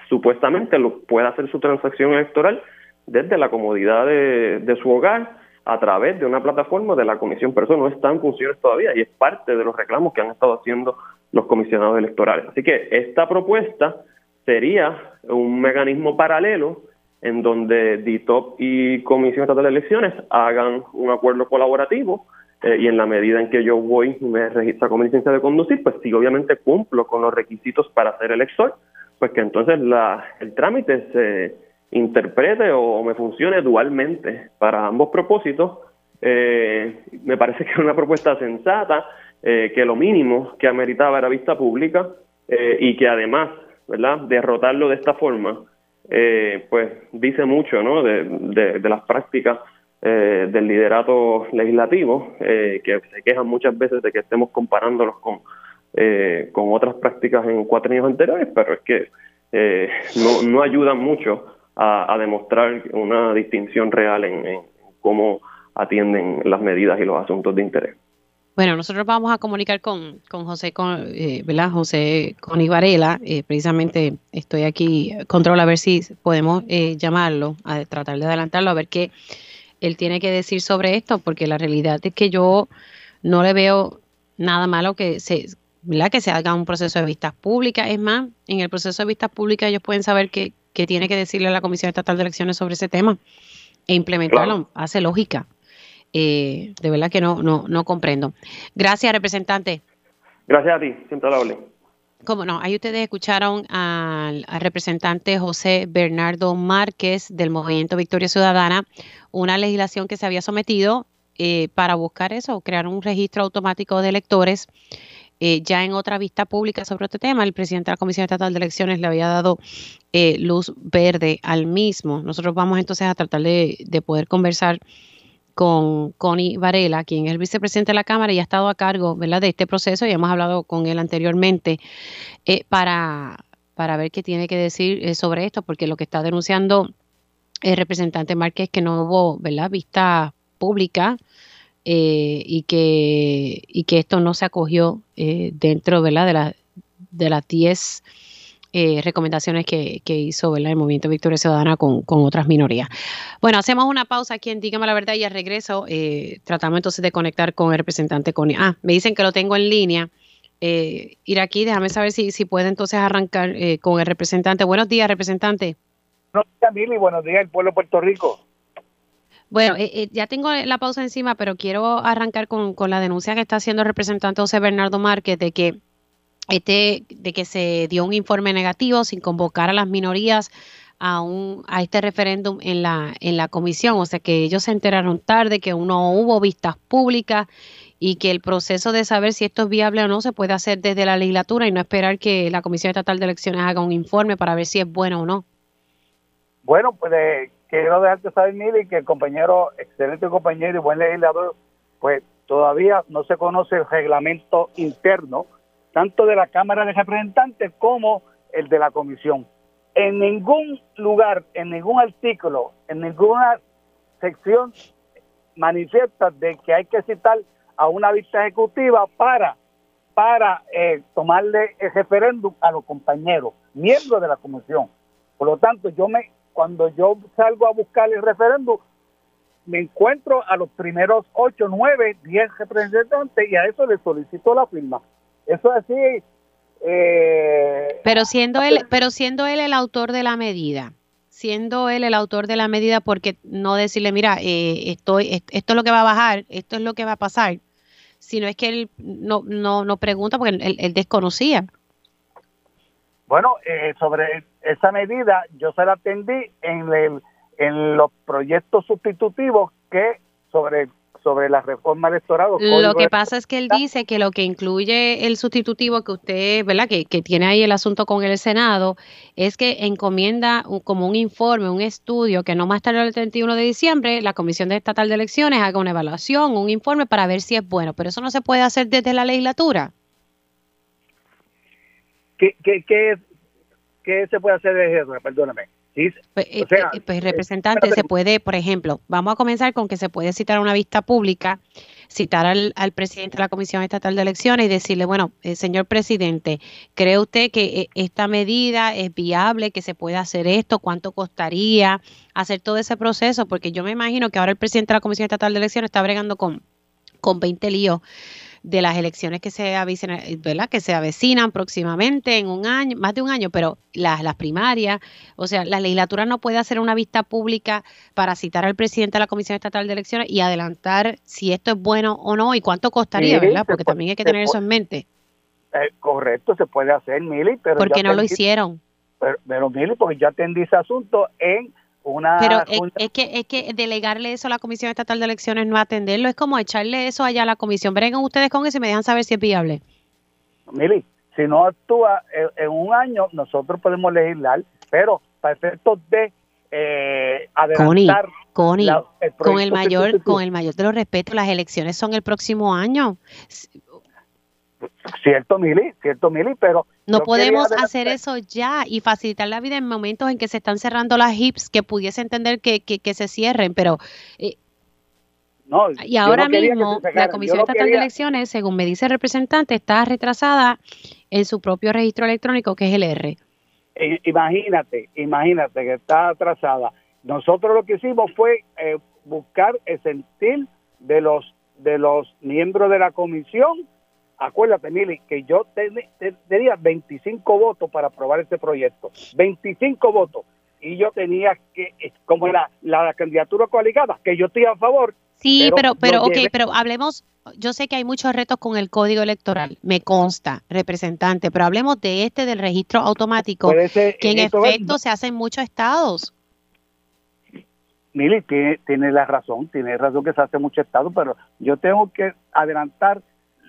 supuestamente lo pueda hacer su transacción electoral desde la comodidad de, su hogar a través de una plataforma de la comisión, pero eso no está en funciones todavía y es parte de los reclamos que han estado haciendo los comisionados electorales. Así que esta propuesta sería un mecanismo paralelo en donde DITOP y Comisión Estatal de Elecciones hagan un acuerdo colaborativo eh, y en la medida en que yo voy me registro con mi licencia de conducir, pues si obviamente cumplo con los requisitos para ser elector, pues que entonces la, el trámite se interprete o me funcione dualmente para ambos propósitos. Eh, me parece que es una propuesta sensata, eh, que lo mínimo que ameritaba era vista pública y que además, ¿verdad?, derrotarlo de esta forma, pues dice mucho, ¿no?, de, de las prácticas eh, del liderato legislativo, eh, que se quejan muchas veces de que estemos comparándolos con, eh, con otras prácticas en cuatro años anteriores, pero es que no, no ayudan mucho a, demostrar una distinción real en, cómo atienden las medidas y los asuntos de interés. Bueno, nosotros vamos a comunicar con, con José, con, ¿verdad? José con Ibarela. precisamente estoy aquí, control a ver si podemos llamarlo, a tratar de adelantarlo, a ver qué él tiene que decir sobre esto, porque la realidad es que yo no le veo nada malo que se, que se haga un proceso de vistas públicas. Es más, en el proceso de vistas públicas ellos pueden saber qué, tiene que decirle a la Comisión Estatal de Elecciones sobre ese tema e implementarlo. Hace lógica. Eh, de verdad que no, no, no comprendo. Gracias, representante. Gracias a ti, siempre la Cómo no, ahí ustedes escucharon al, representante José Bernardo Márquez del Movimiento Victoria Ciudadana, una legislación que se había sometido eh, para buscar eso, crear un registro automático de electores. Eh, ya en otra vista pública sobre este tema, el presidente de la Comisión Estatal de Elecciones le había dado eh, luz verde al mismo. Nosotros vamos entonces a tratar de, de poder conversar con Connie Varela, quien es el vicepresidente de la Cámara y ha estado a cargo de este proceso y hemos hablado con él anteriormente eh, para, para ver qué tiene que decir eh, sobre esto, porque lo que está denunciando el representante Márquez es que no hubo vista pública eh, y, que, y que esto no se acogió dentro de, la, de las 10 eh, recomendaciones que, hizo el Movimiento Victoria Ciudadana con, otras minorías. Bueno, hacemos una pausa aquí en Dígame la Verdad y al regreso eh, tratamos entonces de conectar con el representante Connie. Ah, me dicen que lo tengo en línea. Eh, ir aquí, déjame saber si, si puede entonces arrancar eh, con el representante. Buenos días, representante. Buenos días, Mili. Buenos días, el pueblo de Puerto Rico. Bueno, ya tengo la pausa encima, pero quiero arrancar con, con la denuncia que está haciendo el representante José Bernardo Márquez de que este, de que se dio un informe negativo sin convocar a las minorías a, un, a este referéndum en la, en la comisión. O sea que ellos se enteraron tarde, que no hubo vistas públicas y que el proceso de saber si esto es viable o no se puede hacer desde la legislatura y no esperar que la Comisión Estatal de Elecciones haga un informe para ver si es bueno o no. Bueno, pues eh, quiero dejarte saber, Mili, que el compañero, excelente compañero y buen legislador, pues todavía no se conoce el reglamento interno tanto de la Cámara de Representantes como el de la Comisión. En ningún lugar, en ningún artículo, en ninguna sección manifiesta de que hay que citar a una vista ejecutiva para para eh, tomarle el referéndum a los compañeros, miembros de la comisión. Por lo tanto, yo me cuando yo salgo a buscar el referéndum, me encuentro a los primeros 8, 9, 10 representantes y a eso le solicito la firma. Eso es así. Eh, pero siendo él, pero siendo él el autor de la medida, siendo él el autor de la medida, porque no decirle, mira, eh, estoy, esto es lo que va a bajar, esto es lo que va a pasar, sino es que él no, no, no pregunta porque él, desconocía. Bueno, eh, sobre esa medida yo se la atendí en, el, en los proyectos sustitutivos que sobre sobre la reforma electoral. Lo que pasa es que él dice que lo que incluye el sustitutivo que usted, ¿verdad? Que, que tiene ahí el asunto con el Senado, es que encomienda como un informe, un estudio, que no más tarde del 31 de diciembre la Comisión Estatal de Elecciones haga una evaluación, un informe para ver si es bueno, pero eso no se puede hacer desde la legislatura. ¿Qué, qué, qué, qué se puede hacer desde eso? Perdóname. Pues, eh, eh, pues, representante, se puede, por ejemplo, vamos a comenzar con que se puede citar una vista pública, citar al, presidente de la Comisión Estatal de Elecciones y decirle, bueno, eh, señor presidente, ¿cree usted que esta medida es viable, que se puede hacer esto? ¿Cuánto costaría hacer todo ese proceso? Porque yo me imagino que ahora el presidente de la Comisión Estatal de Elecciones está bregando con, con 20 líos de las elecciones que se avecinan, ¿verdad? Que se avecinan próximamente en un año, más de un año, pero las, las primarias, o sea, la legislatura no puede hacer una vista pública para citar al presidente de la Comisión Estatal de Elecciones y adelantar si esto es bueno o no y cuánto costaría, ¿verdad? Porque también hay que tener eso en mente. Eh, correcto, se puede hacer, Mili, pero... ¿Por qué no lo hicieron? Pero, pero Mili, porque ya atendí ese asunto en una... Pero es, que, es que delegarle eso a la Comisión Estatal de Elecciones no atenderlo, es como echarle eso allá a la Comisión. Vengan ustedes con eso y me dejan saber si es viable. Mili, si no actúa en, un año, nosotros podemos legislar, pero para efectos de eh, adelantar... Connie, con el mayor, con el mayor de los respetos, las elecciones son el próximo año. Cierto, Mili, cierto, Mili, pero... No podemos hacer eso ya y facilitar la vida en momentos en que se están cerrando las HIPs, que pudiese entender que, que, se cierren, pero... Eh, no, y ahora mismo la Comisión Estatal de Elecciones, según me dice el representante, está retrasada en su propio registro electrónico, que es el R. Eh, imagínate, imagínate que está atrasada. Nosotros lo que hicimos fue eh, buscar el sentir de los de los miembros de la comisión acuérdate, Mili, que yo tenía 25 votos para aprobar este proyecto. 25 votos. Y yo tenía que, como era la candidatura coaligada, que yo estoy a favor. Sí, pero, pero, ok, pero hablemos, yo sé que hay muchos retos con el código electoral, me consta, representante, pero hablemos de este del registro automático, que en efecto se hace en muchos estados. Mili, tiene, tiene la razón, tiene razón que se hace en muchos estados, pero yo tengo que adelantar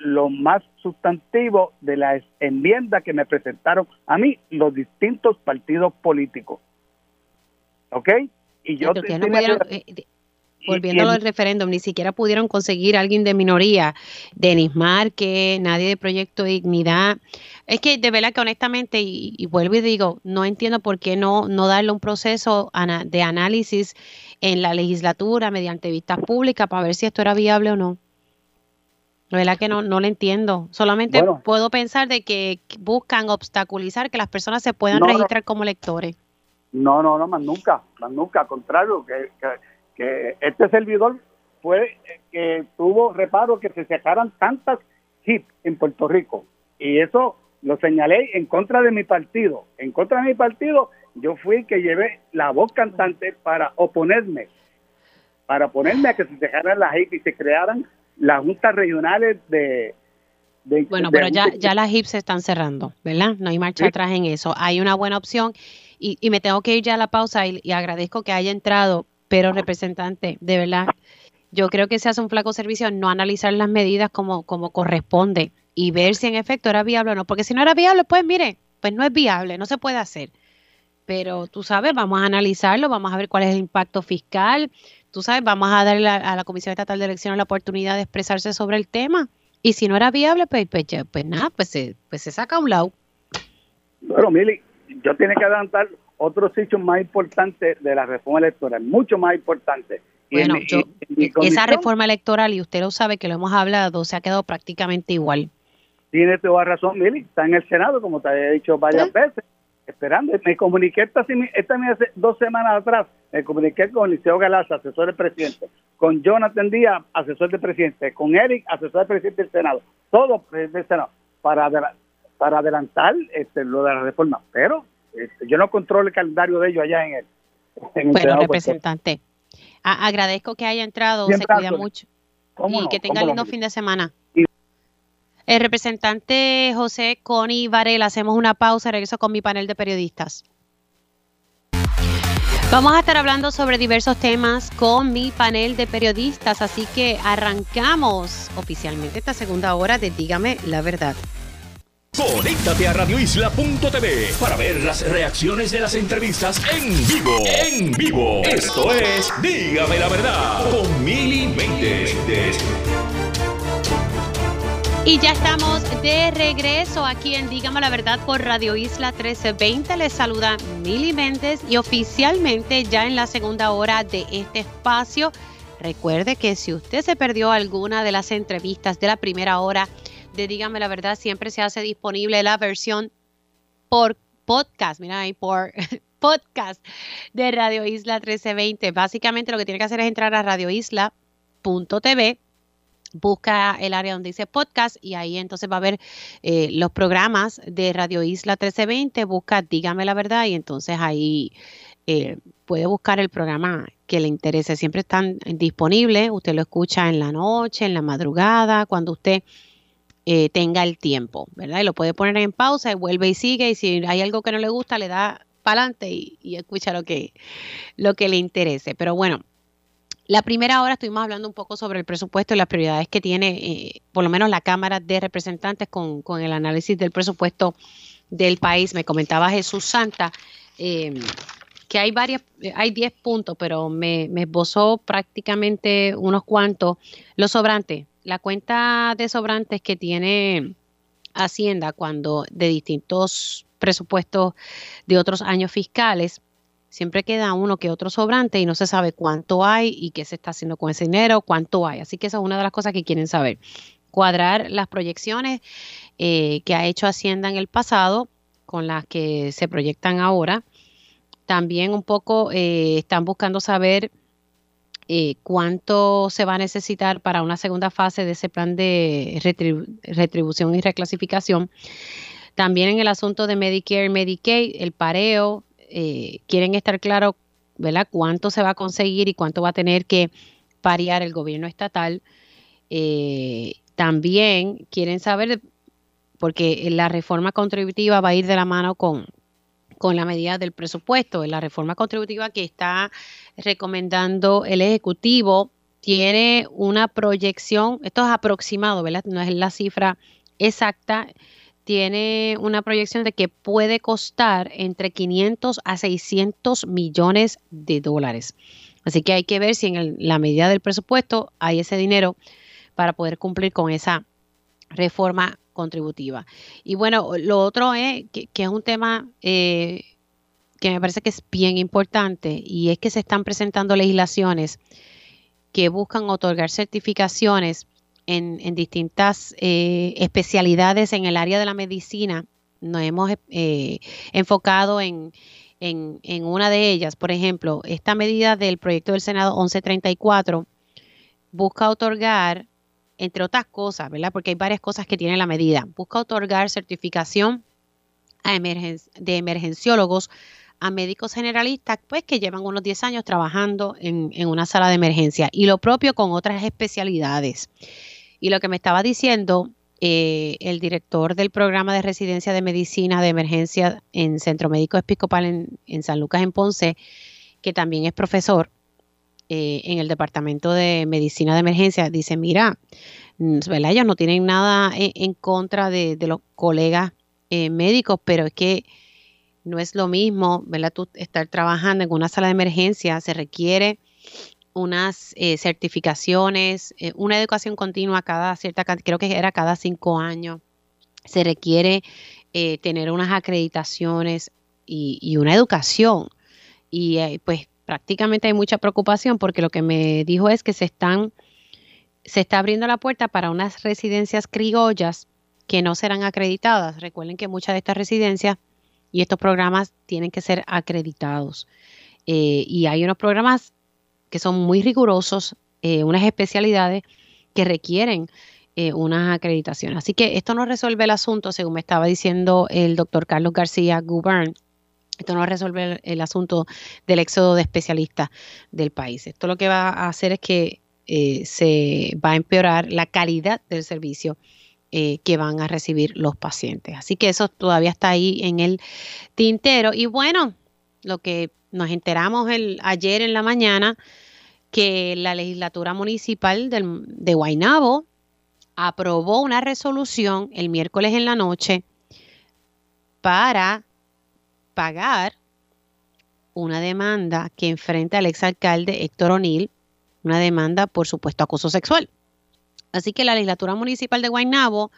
lo más sustantivo de la enmienda que me presentaron a mí los distintos partidos políticos. ¿Ok? Y yo eh, volviendo al referéndum, ni siquiera pudieron conseguir alguien de minoría, Denis Marque, nadie de Proyecto Dignidad. Es que de verdad que honestamente, y, vuelvo y digo, no entiendo por qué no, no darle un proceso de análisis en la legislatura mediante vistas públicas para ver si esto era viable o no. La verdad que no, no lo entiendo. Solamente puedo pensar de que buscan obstaculizar que las personas se puedan registrar como lectores. No, no, no, más nunca, más nunca. Al contrario, que, que, este servidor fue que tuvo reparo que se sacaran tantas hits en Puerto Rico. Y eso lo señalé en contra de mi partido. En contra de mi partido, yo fui que llevé la voz cantante para oponerme, para oponerme a que se dejaran las hits y se crearan las juntas regionales de... bueno, pero ya, ya las HIP se están cerrando, ¿verdad? No hay marcha atrás en eso. Hay una buena opción y, y, me tengo que ir ya a la pausa y, agradezco que haya entrado, pero representante, de verdad, yo creo que se hace un flaco servicio no analizar las medidas como, como corresponde y ver si en efecto era viable o no, porque si no era viable, pues mire, pues no es viable, no se puede hacer. Pero tú sabes, vamos a analizarlo, vamos a ver cuál es el impacto fiscal, tú sabes, vamos a darle a, la Comisión Estatal de Elecciones la oportunidad de expresarse sobre el tema. Y si no era viable, pues, pues, pues nada, pues se, pues se saca a un lado. Bueno, Mili, yo tiene que adelantar otros hechos más importantes de la reforma electoral, mucho más importantes. Bueno, esa reforma electoral, y usted lo sabe que lo hemos hablado, se ha quedado prácticamente igual. Tiene toda razón, Mili, está en el Senado, como te había dicho varias veces esperando. Me comuniqué esta, esta dos semanas atrás, me comuniqué con Liceo Galaza, asesor del presidente, con Jonathan Díaz, asesor del presidente, con Eric, asesor del presidente del Senado, todo del Senado, para, para adelantar este, lo de la reforma. Pero este, yo no controlo el calendario de ellos allá en el, en bueno, representante, agradezco que haya entrado, se cuida mucho. Y que tenga lindo fin de semana. El representante José Connie Varela, hacemos una pausa, regreso con mi panel de periodistas. Vamos a estar hablando sobre diversos temas con mi panel de periodistas, así que arrancamos oficialmente esta segunda hora de Dígame la verdad. Conéctate a radioisla.tv para ver las reacciones de las entrevistas en vivo. En vivo. Esto es Dígame la verdad con Mili Méndez. Y ya estamos de regreso aquí en Dígame la Verdad por Radio Isla 1320. Les saluda Mili Méndez y oficialmente ya en la segunda hora de este espacio. Recuerde que si usted se perdió alguna de las entrevistas de la primera hora de Dígame la Verdad, siempre se hace disponible la versión por podcast. Mira ahí, por podcast de Radio Isla 1320. Básicamente lo que tiene que hacer es entrar a radioisla.tv busca el área donde dice podcast y ahí entonces va a ver eh, los programas de Radio Isla 1320, busca Dígame la verdad y entonces ahí eh, puede buscar el programa que le interese. Siempre están disponibles, usted lo escucha en la noche, en la madrugada, cuando usted eh, tenga el tiempo, ¿verdad? Y lo puede poner en pausa y vuelve y sigue y si hay algo que no le gusta le da para adelante y, y escucha lo que, lo que le interese. Pero bueno, la primera hora estuvimos hablando un poco sobre el presupuesto y las prioridades que tiene, eh, por lo menos la Cámara de Representantes con, el análisis del presupuesto del país. Me comentaba Jesús Santa em, que hay varias, hay 10 puntos, pero me, me esbozó prácticamente unos cuantos. Los sobrantes, la cuenta de sobrantes que tiene Hacienda cuando de distintos presupuestos de otros años fiscales siempre queda uno que otro sobrante y no se sabe cuánto hay y qué se está haciendo con ese dinero, cuánto hay. Así que esa es una de las cosas que quieren saber. Cuadrar las proyecciones eh, que ha hecho Hacienda en el pasado con las que se proyectan ahora. También un poco eh, están buscando saber eh, cuánto se va a necesitar para una segunda fase de ese plan de retribución y reclasificación. También en el asunto de Medicare y Medicaid, el pareo, eh, quieren estar claros, ¿verdad?, cuánto se va a conseguir y cuánto va a tener que parear el gobierno estatal. Eh, también quieren saber, porque la reforma contributiva va a ir de la mano con, con la medida del presupuesto. La reforma contributiva que está recomendando el Ejecutivo tiene una proyección, esto es aproximado, ¿verdad? No es la cifra exacta, tiene una proyección de que puede costar entre 500 a 600 millones de dólares. Así que hay que ver si en la medida del presupuesto hay ese dinero para poder cumplir con esa reforma contributiva. Y bueno, lo otro es que, es un tema eh, que me parece que es bien importante y es que se están presentando legislaciones que buscan otorgar certificaciones en, distintas eh, especialidades en el área de la medicina. Nos hemos eh, enfocado en, en, una de ellas. Por ejemplo, esta medida del proyecto del Senado 1134 busca otorgar, entre otras cosas, ¿verdad? Porque hay varias cosas que tiene la medida. Busca otorgar certificación a de emergenciólogos a médicos generalistas, pues que llevan unos 10 años trabajando en, en, una sala de emergencia y lo propio con otras especialidades. Y lo que me estaba diciendo eh, el director del programa de residencia de medicina de emergencia en Centro Médico Episcopal en, San Lucas, en Ponce, que también es profesor eh, en el Departamento de Medicina de Emergencia, dice, mira, mm, ¿verdad? ellos no tienen nada en, contra de, los colegas eh, médicos, pero es que no es lo mismo, ¿verdad? Tú estar trabajando en una sala de emergencia, se requiere unas eh, certificaciones, eh, una educación continua cada cierta creo que era cada cinco años. Se requiere eh, tener unas acreditaciones y, una educación. Y pues prácticamente hay mucha preocupación porque lo que me dijo es que se están, se está abriendo la puerta para unas residencias criollas que no serán acreditadas. Recuerden que muchas de estas residencias y estos programas tienen que ser acreditados. y hay unos programas que son muy rigurosos, eh, unas especialidades que requieren eh, una acreditación. Así que esto no resuelve el asunto, según me estaba diciendo el doctor Carlos García Gubern. Esto no resuelve el, asunto del éxodo de especialistas del país. Esto lo que va a hacer es que eh, se va a empeorar la calidad del servicio que van a recibir los pacientes. Así que eso todavía está ahí en el tintero. Y bueno, lo que nos enteramos el, ayer en la mañana que la legislatura municipal de Guaynabo aprobó una resolución el miércoles en la noche para pagar una demanda que enfrenta al exalcalde Héctor O'Neill, una demanda por supuesto acoso sexual. Así que la legislatura municipal de Guaynabo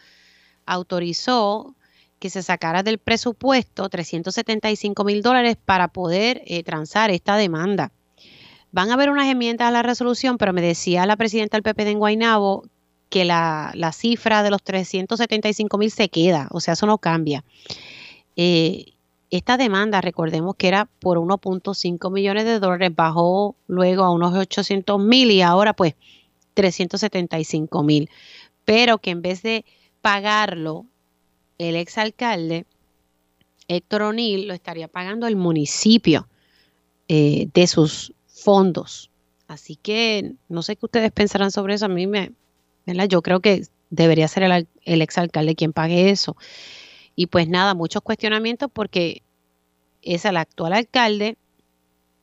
autorizó que se sacara del presupuesto 375 mil dólares para poder eh, transar esta demanda. Van a haber unas enmiendas a la resolución, pero me decía la presidenta del PP de Guaynabo que la, cifra de los 375 mil se queda, o sea, eso no cambia. Eh, esta demanda, recordemos que era por 1.5 millones de dólares, bajó luego a unos 800 mil y ahora pues 375 mil, pero que en vez de pagarlo el exalcalde, Héctor O'Neill lo estaría pagando el municipio eh, de sus fondos. Así que no sé qué ustedes pensarán sobre eso. A mí me, ¿verdad? Yo creo que debería ser el, el exalcalde quien pague eso. Y pues nada, muchos cuestionamientos porque es el actual alcalde,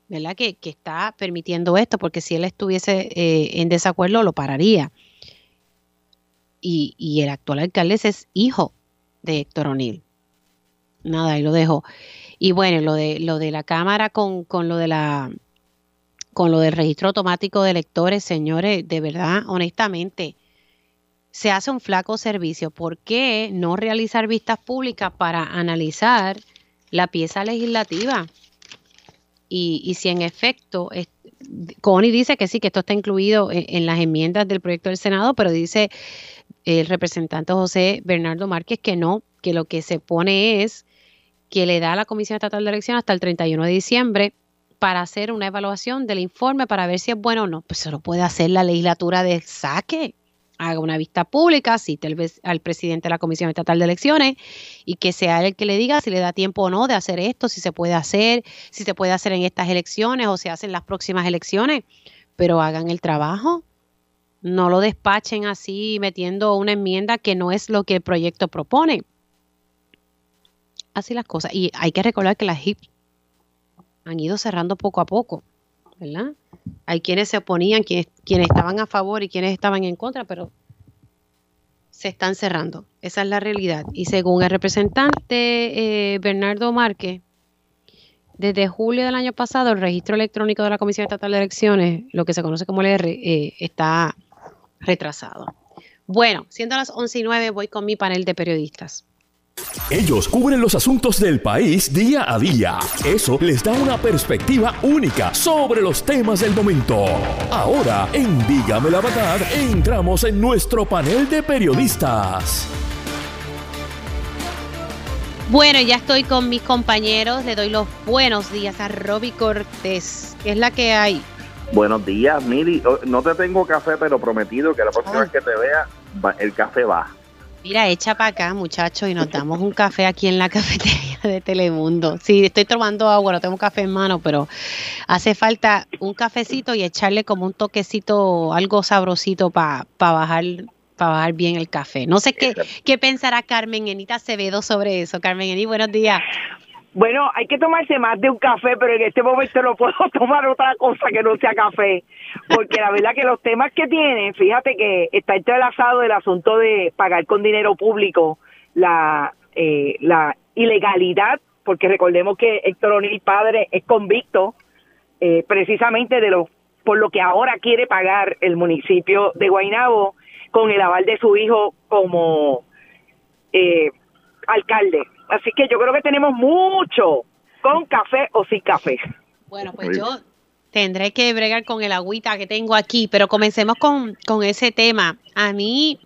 ¿verdad? Que, está permitiendo esto, porque si él estuviese eh, en desacuerdo lo pararía. Y, y, el actual alcalde es hijo de Héctor O'Neill. Nada, ahí lo dejo. Y bueno, lo de, lo de la Cámara con, con lo de la con lo del registro automático de electores, señores, de verdad, honestamente, se hace un flaco servicio. ¿Por qué no realizar vistas públicas para analizar la pieza legislativa? Y, si en efecto, Connie dice que sí, que esto está incluido en, en, las enmiendas del proyecto del Senado, pero dice el representante José Bernardo Márquez que no, que lo que se pone es que le da a la Comisión Estatal de Elección hasta el 31 de diciembre para hacer una evaluación del informe para ver si es bueno o no. Pues se lo puede hacer la legislatura de saque. Haga una vista pública, cite al presidente de la Comisión Estatal de Elecciones y que sea el que le diga si le da tiempo o no de hacer esto, si se puede hacer, si se puede hacer en estas elecciones o se hace en las próximas elecciones. Pero hagan el trabajo. No lo despachen así metiendo una enmienda que no es lo que el proyecto propone. Así las cosas. Y hay que recordar que HIP han ido cerrando poco a poco, ¿verdad? Hay quienes se oponían, quienes, quienes estaban a favor y quienes estaban en contra, pero se están cerrando. Esa es la realidad. Y según el representante eh, Bernardo Márquez, desde julio del año pasado, el registro electrónico de la Comisión Estatal de Elecciones, lo que se conoce como el R, eh, está retrasado. Bueno, siendo las 11 y 9, voy con mi panel de periodistas. Ellos cubren los asuntos del país día a día. Eso les da una perspectiva única sobre los temas del momento. Ahora, en Dígame la verdad, entramos en nuestro panel de periodistas. Bueno, ya estoy con mis compañeros. Le doy los buenos días a Roby Cortés, que es la que hay. Buenos días, Miri. Oh, no te tengo café, pero prometido que la próxima vez que te vea, el café va. Mira, echa para acá, muchachos, y nos damos un café aquí en la cafetería de Telemundo. Sí, estoy tomando agua, no tengo café en mano, pero hace falta un cafecito y echarle como un toquecito, algo sabrosito para bajar para bajar bien el café. No sé qué, qué pensará Carmen Enita Acevedo sobre eso. Carmen Eni, buenos días. Bueno, hay que tomarse más de un café, pero en este momento no puedo tomar otra cosa que no sea café, porque la verdad que los temas que tienen, fíjate que está entrelazado el asunto de pagar con dinero público la, eh, la ilegalidad, porque recordemos que Héctor O'Neill padre es convicto eh, precisamente de lo por lo que ahora quiere pagar el municipio de Guaynabo con el aval de su hijo como eh, alcalde. Así que yo creo que tenemos mucho con café o sin café. Bueno, pues yo tendré que bregar con el agüita que tengo aquí, pero comencemos con, ese tema. A mí,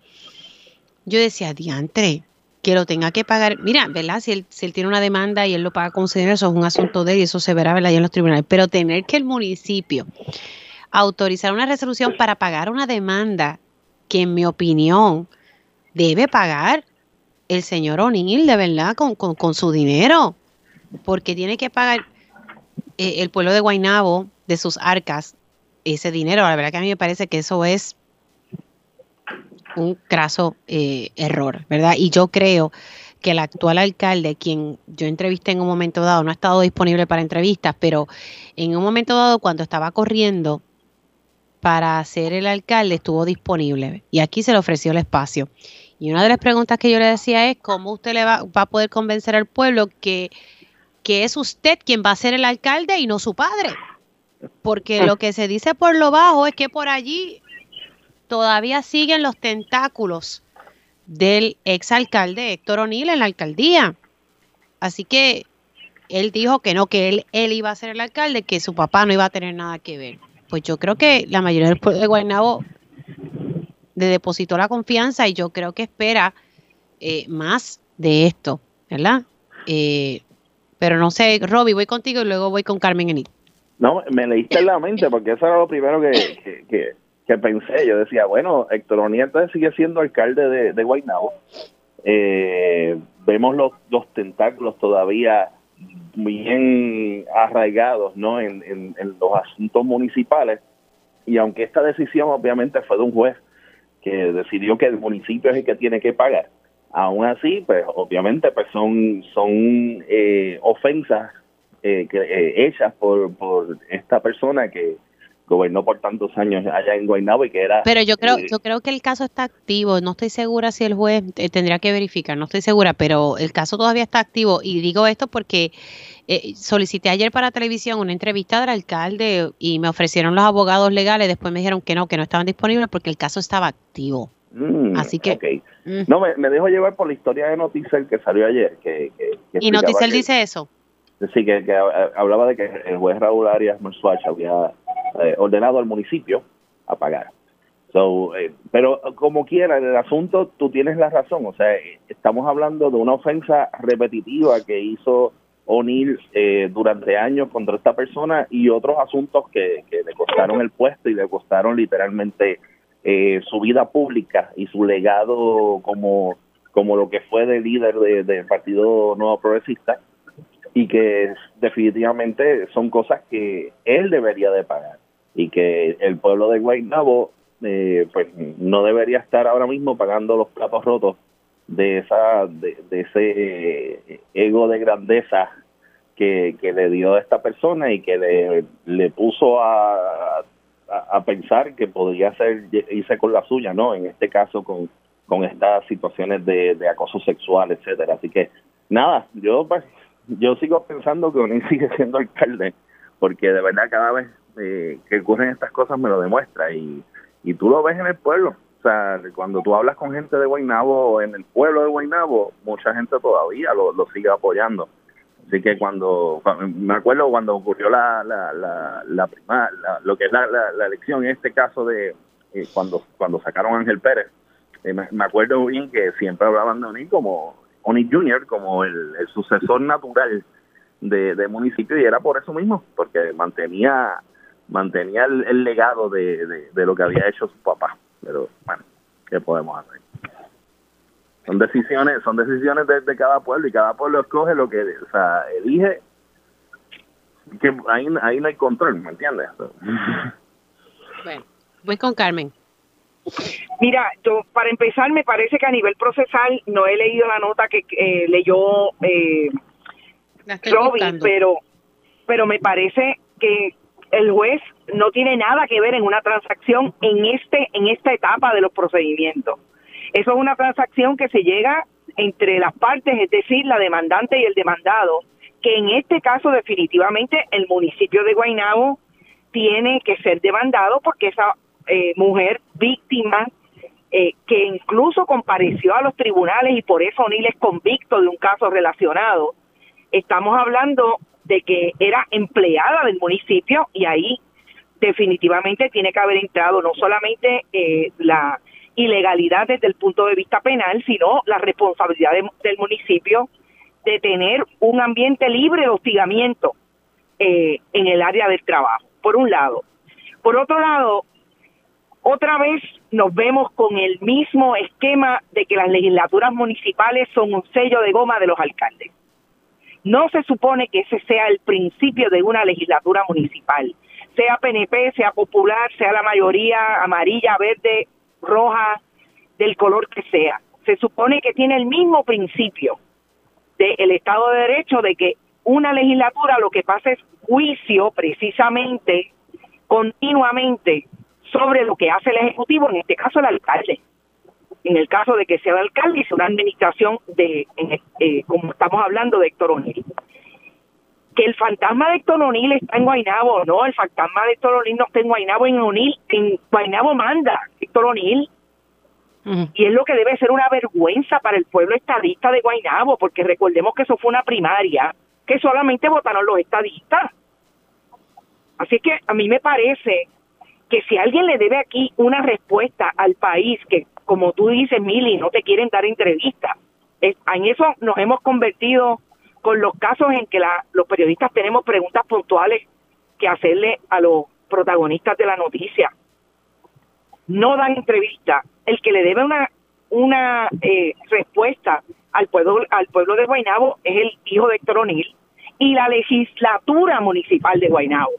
yo decía, diantre, que lo tenga que pagar. Mira, ¿verdad? Si él, si él tiene una demanda y él lo paga con dinero, eso es un asunto de él y eso se verá, ¿verdad? en los tribunales. Pero tener que el municipio autorizar una resolución para pagar una demanda que, en mi opinión, debe pagar el señor O'Neill, de verdad, con, con, su dinero, porque tiene que pagar eh, el pueblo de Guaynabo de sus arcas ese dinero. La verdad que a mí me parece que eso es un craso eh, error, ¿verdad? Y yo creo que el actual alcalde, quien yo entrevisté en un momento dado, no ha estado disponible para entrevistas, pero en un momento dado cuando estaba corriendo para ser el alcalde estuvo disponible y aquí se le ofreció el espacio. Y una de las preguntas que yo le decía es cómo usted le va, a poder convencer al pueblo que, que es usted quien va a ser el alcalde y no su padre. Porque lo que se dice por lo bajo es que por allí todavía siguen los tentáculos del exalcalde Héctor O'Neill en la alcaldía. Así que él dijo que no, que él, él iba a ser el alcalde, que su papá no iba a tener nada que ver. Pues yo creo que la mayoría del pueblo de Guaynabo de depositó la confianza y yo creo que espera eh, más de esto, ¿verdad? Eh, pero no sé, Roby, voy contigo y luego voy con Carmen Enid. No, me leíste en la mente porque eso era lo primero que, que pensé, yo decía, bueno, Héctor O'Neill sigue siendo alcalde de, de Guaynabo. Eh, vemos los, los tentáculos todavía bien arraigados ¿no? En, en, los asuntos municipales y aunque esta decisión obviamente fue de un juez que decidió que el municipio es el que tiene que pagar, aún así, pues obviamente pues son, son eh, ofensas eh, que, eh, hechas por, por esta persona que, gobernó por tantos años allá en Guaynabo y que era... Pero yo creo, eh, yo creo que el caso está activo, no estoy segura si el juez eh, tendría que verificar, no estoy segura, pero el caso todavía está activo. Y digo esto porque eh, solicité ayer para televisión una entrevista del alcalde y me ofrecieron los abogados legales, después me dijeron que no, que no estaban disponibles porque el caso estaba activo. Mm, Así que... Mm. No, me, dejo llevar por la historia de Noticel que salió ayer. Que, y Noticel dice eso. Sí, que, hablaba de que el juez Raúl Arias Mersuach había eh, ordenado al municipio a pagar. So, eh, pero como quiera, en el asunto tú tienes la razón, o sea, estamos hablando de una ofensa repetitiva que hizo O'Neill eh, durante años contra esta persona y otros asuntos que, le costaron el puesto y le costaron literalmente su vida pública y su legado como, como lo que fue de líder del Partido Nuevo Progresista y que definitivamente son cosas que él debería de pagar y que el pueblo de Guaynabo eh, pues no debería estar ahora mismo pagando los platos rotos de esa de, ese eh, ego de grandeza que, que, le dio a esta persona y que le, le puso a, a, pensar que podría ser irse con la suya no en este caso con con estas situaciones de, de acoso sexual etcétera así que nada yo pues yo sigo pensando que O'Neill sigue siendo alcalde porque de verdad cada vez eh, que ocurren estas cosas me lo demuestra y, y tú lo ves en el pueblo. Cuando tú hablas con gente de Guaynabo, en el pueblo de Guaynabo, mucha gente todavía lo, sigue apoyando. Así que cuando, me acuerdo cuando ocurrió la, la, la, la, prima, lo que es la, la, elección, en este caso de eh, cuando, cuando sacaron a Ángel Pérez, eh, me, acuerdo bien que siempre hablaban de Oni como Oni Junior, como el, sucesor natural de, municipio y era por eso mismo, porque mantenía mantenía el, legado de, lo que había hecho su papá. Pero bueno, ¿qué podemos hacer? Son decisiones, son decisiones de, cada pueblo y cada pueblo escoge lo que, o sea, elige que ahí, ahí no hay control, ¿me entiendes? Bueno, voy con Carmen. Mira, yo para empezar me parece que a nivel procesal no he leído la nota que eh, leyó eh, Robin, pero pero me parece que el juez no tiene nada que ver en una transacción en este en esta etapa de los procedimientos. Eso es una transacción que se llega entre las partes, es decir, la demandante y el demandado, que en este caso definitivamente el municipio de Guaynabo tiene que ser demandado porque esa eh, mujer víctima eh, que incluso compareció a los tribunales y por eso O'Neill es convicto de un caso relacionado, estamos hablando de que era empleada del municipio y ahí definitivamente tiene que haber entrado no solamente eh, la ilegalidad desde el punto de vista penal, sino la responsabilidad del municipio de tener un ambiente libre de hostigamiento eh, en el área del trabajo, por un lado. Por otro lado, otra vez nos vemos con el mismo esquema de que las legislaturas municipales son un sello de goma de los alcaldes. No se supone que ese sea el principio de una legislatura municipal, sea PNP, sea popular, sea la mayoría amarilla, verde, roja, del color que sea. Se supone que tiene el mismo principio del Estado de Derecho de que una legislatura lo que pasa es juicio precisamente continuamente sobre lo que hace el Ejecutivo, en este caso el alcalde en el caso de que sea el alcalde, y una administración de, eh, como estamos hablando, de Héctor O'Neill. Que el fantasma de Héctor O'Neill está en Guainabo, no, el fantasma de Héctor O'Neill no está en Guainabo, en O'Neill, en Guainabo manda Héctor O'Neill. Y es lo que debe ser una vergüenza para el pueblo estadista de Guainabo, porque recordemos que eso fue una primaria que solamente votaron los estadistas. Así que a mí me parece que si alguien le debe aquí una respuesta al país que como tú dices, Mili, no te quieren dar entrevistas. En eso nos hemos convertido con los casos en que los periodistas tenemos preguntas puntuales que hacerle a los protagonistas de la noticia. no dan entrevista, el que le debe una, una eh, respuesta al pueblo, al pueblo de Guaynabo es el hijo de Héctor O'Neill y la legislatura municipal de Guaynabo,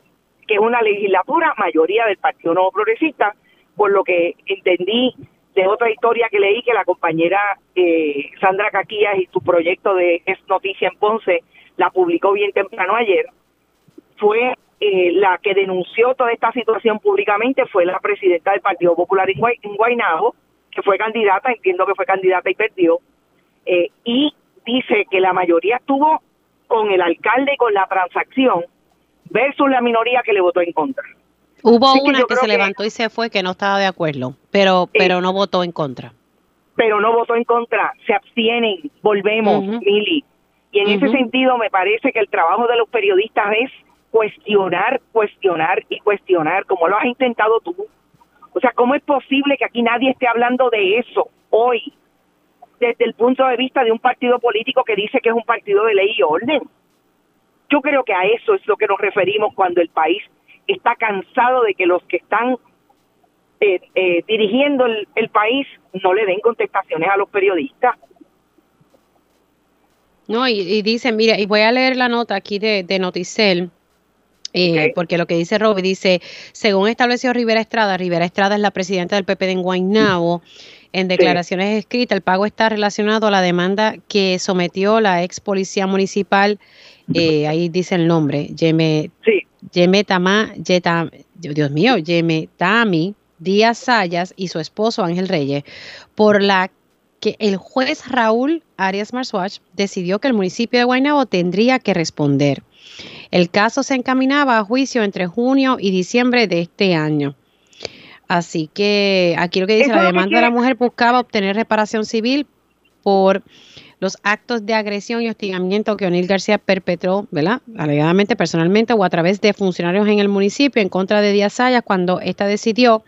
que es una legislatura mayoría del Partido Nuevo Progresista, por lo que entendí de otra historia que leí que la compañera eh, Sandra Caquillas y su proyecto de Es Noticia en Ponce la publicó bien temprano ayer, fue eh, la que denunció toda esta situación públicamente, fue la presidenta del Partido Popular en, que fue candidata, entiendo que fue candidata y perdió, eh, y dice que la mayoría estuvo con el alcalde y con la transacción versus la minoría que le votó en contra. Hubo una que, se levantó y se fue que no estaba de acuerdo, pero pero no votó en contra. Pero no votó en contra, se abstienen, volvemos, Mili. Y en ese sentido me parece que el trabajo de los periodistas es cuestionar, cuestionar y cuestionar, como lo has intentado tú. O sea, ¿cómo es posible que aquí nadie esté hablando de eso hoy, desde el punto de vista de un partido político que dice que es un partido de ley y orden? Yo creo que a eso es lo que nos referimos cuando el país está cansado de que los que están eh, eh, dirigiendo el, país no le den contestaciones a los periodistas. No, y, dicen, mira, y voy a leer la nota aquí de, de Noticel, eh, porque lo que dice Robbie dice, según estableció Rivera Estrada, Rivera Estrada es la presidenta del PP de Guaynabo, en declaraciones escritas, el pago está relacionado a la demanda que sometió la ex policía municipal, ahí dice el nombre, Yeme, sí. Yemetama, Dios mío, Yemetami Díaz Sayas y su esposo Ángel Reyes, por la que el juez Raúl Arias Marswatch decidió que el municipio de Guaynabo tendría que responder. El caso se encaminaba a juicio entre junio y diciembre de este año. Así que aquí lo que dice la demanda de la mujer buscaba obtener reparación civil por los actos de agresión y hostigamiento que O'Neill García perpetró, ¿verdad? Alegadamente, personalmente o a través de funcionarios en el municipio en contra de Díaz Sayas cuando ésta decidió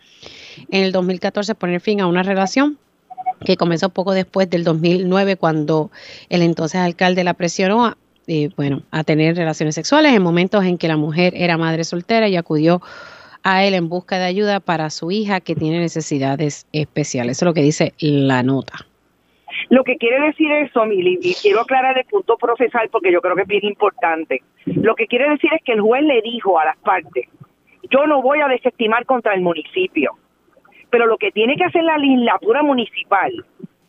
en el 2014 poner fin a una relación que comenzó poco después del 2009 cuando el entonces alcalde la presionó a, eh, bueno, a tener relaciones sexuales en momentos en que la mujer era madre soltera y acudió a él en busca de ayuda para su hija que tiene necesidades especiales. Eso es lo que dice la nota. Lo que quiere decir eso, Mili, y quiero aclarar el punto procesal porque yo creo que es bien importante. Lo que quiere decir es que el juez le dijo a las partes, yo no voy a desestimar contra el municipio, pero lo que tiene que hacer la legislatura municipal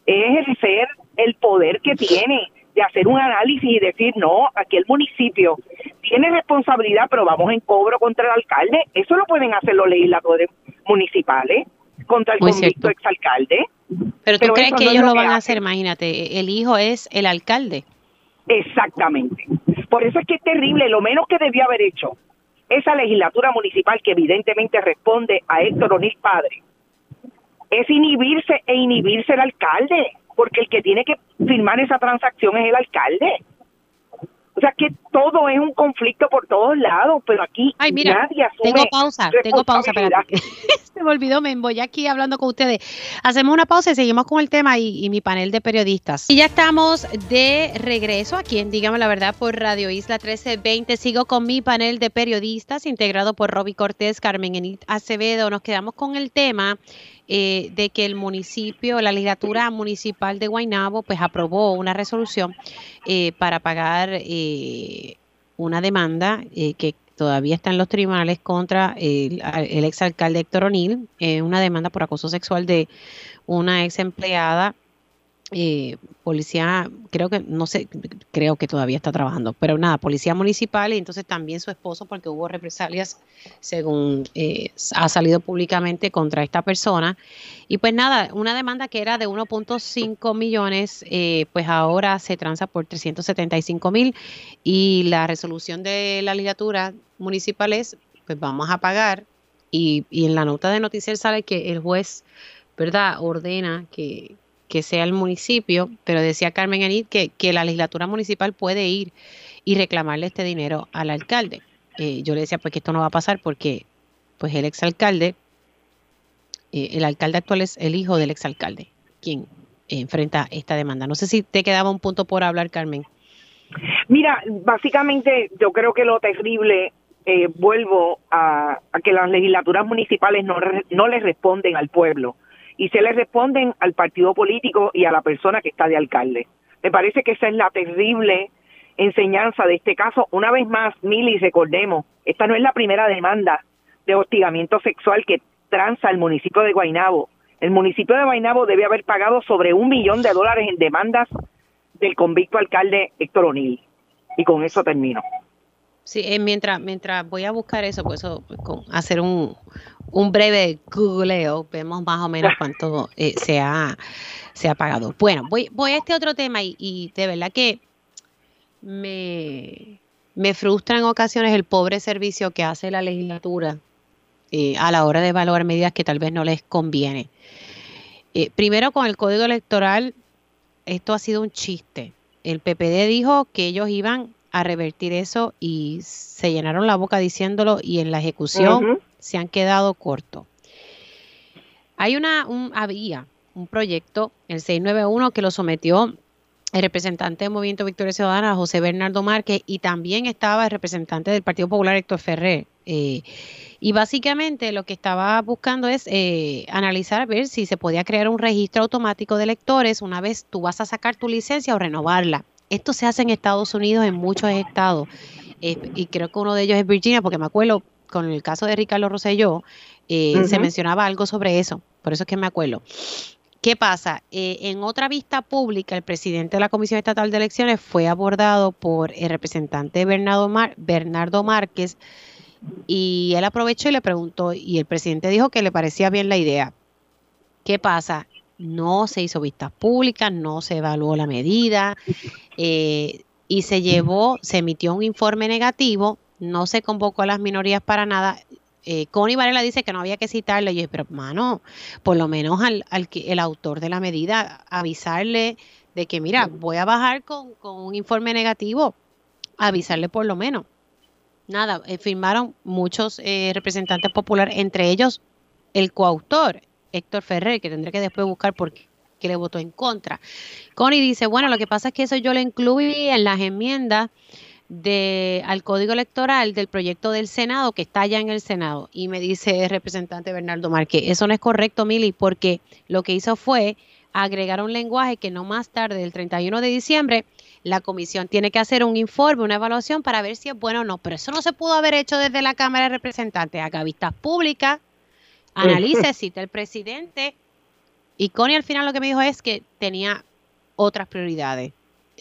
es ejercer el poder que tiene de hacer un análisis y decir, no, aquí el municipio tiene responsabilidad, pero vamos en cobro contra el alcalde. Eso lo pueden hacer los legisladores municipales contra el convicto exalcalde. Pero tú crees que ellos lo, van a hacer, imagínate, el hijo es el alcalde. Exactamente. Por eso es que es terrible, lo menos que debió haber hecho esa legislatura municipal que evidentemente responde a Héctor O'Neill padre, es inhibirse e inhibirse el alcalde, porque el que tiene que firmar esa transacción es el alcalde. O sea que todo es un conflicto por todos lados, pero aquí Ay, mira, nadie asume Tengo pausa, tengo pausa, espérate. Se me olvidó, me voy aquí hablando con ustedes. Hacemos una pausa y seguimos con el tema y, mi panel de periodistas. Y ya estamos de regreso aquí en Dígame la Verdad por Radio Isla 1320. Sigo con mi panel de periodistas integrado por Roby Cortés, Carmen Enit Acevedo. Nos quedamos con el tema eh, de que el municipio, la legislatura municipal de Guaynabo, pues aprobó una resolución eh, para pagar eh, una demanda que todavía está en los tribunales contra el, el exalcalde Héctor O'Neill, una demanda por acoso sexual de una ex empleada eh, policía, creo que, no sé, creo que todavía está trabajando, pero nada, policía municipal y entonces también su esposo porque hubo represalias, según eh, ha salido públicamente contra esta persona. Y pues nada, una demanda que era de 1.5 millones, eh, pues ahora se transa por 375 mil y la resolución de la legislatura municipal es, pues vamos a pagar y, y en la nota de noticias sale que el juez, ¿verdad?, ordena que que sea el municipio, pero decía Carmen Anit que, que la legislatura municipal puede ir y reclamarle este dinero al alcalde. Eh, yo le decía pues que esto no va a pasar porque pues el exalcalde, eh, el alcalde actual es el hijo del exalcalde, quien enfrenta esta demanda. No sé si te quedaba un punto por hablar, Carmen. Mira, básicamente yo creo que lo terrible eh, vuelvo a, que las legislaturas municipales no, no les responden al pueblo y se les responden al partido político y a la persona que está de alcalde. Me parece que esa es la terrible enseñanza de este caso. Una vez más, Mili, recordemos, esta no es la primera demanda de hostigamiento sexual que transa el municipio de Guainabo. El municipio de Guainabo debe haber pagado sobre un millón de dólares en demandas del convicto alcalde Héctor O'Neill. Y con eso termino. Sí, eh, mientras, mientras voy a buscar eso, pues eso, con hacer un, un breve googleo, vemos más o menos cuánto eh, se, ha, se ha pagado. Bueno, voy, voy a este otro tema y, y de verdad que me, me frustra en ocasiones el pobre servicio que hace la legislatura eh, a la hora de evaluar medidas que tal vez no les conviene. Eh, primero, con el código electoral, esto ha sido un chiste. El PPD dijo que ellos iban a revertir eso y se llenaron la boca diciéndolo y en la ejecución se han quedado cortos. Hay una, un, había un proyecto, el 691, que lo sometió el representante del Movimiento Victoria Ciudadana, José Bernardo Márquez, y también estaba el representante del Partido Popular, Héctor Ferrer. Eh, y básicamente lo que estaba buscando es eh, analizar, ver si se podía crear un registro automático de electores una vez tú vas a sacar tu licencia o renovarla. Esto se hace en Estados Unidos, en muchos estados, eh, y creo que uno de ellos es Virginia, porque me acuerdo con el caso de Ricardo Rosselló, se mencionaba algo sobre eso, por eso es que me acuerdo. ¿Qué pasa? Eh, en otra vista pública, el presidente de la Comisión Estatal de Elecciones fue abordado por el representante Bernardo, Bernardo Márquez y él aprovechó y le preguntó y el presidente dijo que le parecía bien la idea. ¿Qué pasa? No se hizo vistas públicas, no se evaluó la medida eh, y se llevó, se emitió un informe negativo, no se convocó a las minorías para nada eh, Connie Varela dice que no había que citarle. Y yo, pero hermano, por lo menos al, al el autor de la medida, avisarle de que, mira, voy a bajar con, un informe negativo, avisarle por lo menos. Nada, eh, firmaron muchos eh, representantes populares, entre ellos el coautor, Héctor Ferrer, que tendré que después buscar por qué le votó en contra. Connie dice, bueno, lo que pasa es que eso yo lo incluí en las enmiendas de, al código electoral del proyecto del Senado que está ya en el Senado. Y me dice el representante Bernardo Márquez, eso no es correcto, Mili, porque lo que hizo fue agregar un lenguaje que no más tarde del 31 de diciembre la comisión tiene que hacer un informe, una evaluación para ver si es bueno o no. Pero eso no se pudo haber hecho desde la Cámara de Representantes. Haga vistas públicas, analice, cita el presidente. Y Connie al final lo que me dijo es que tenía otras prioridades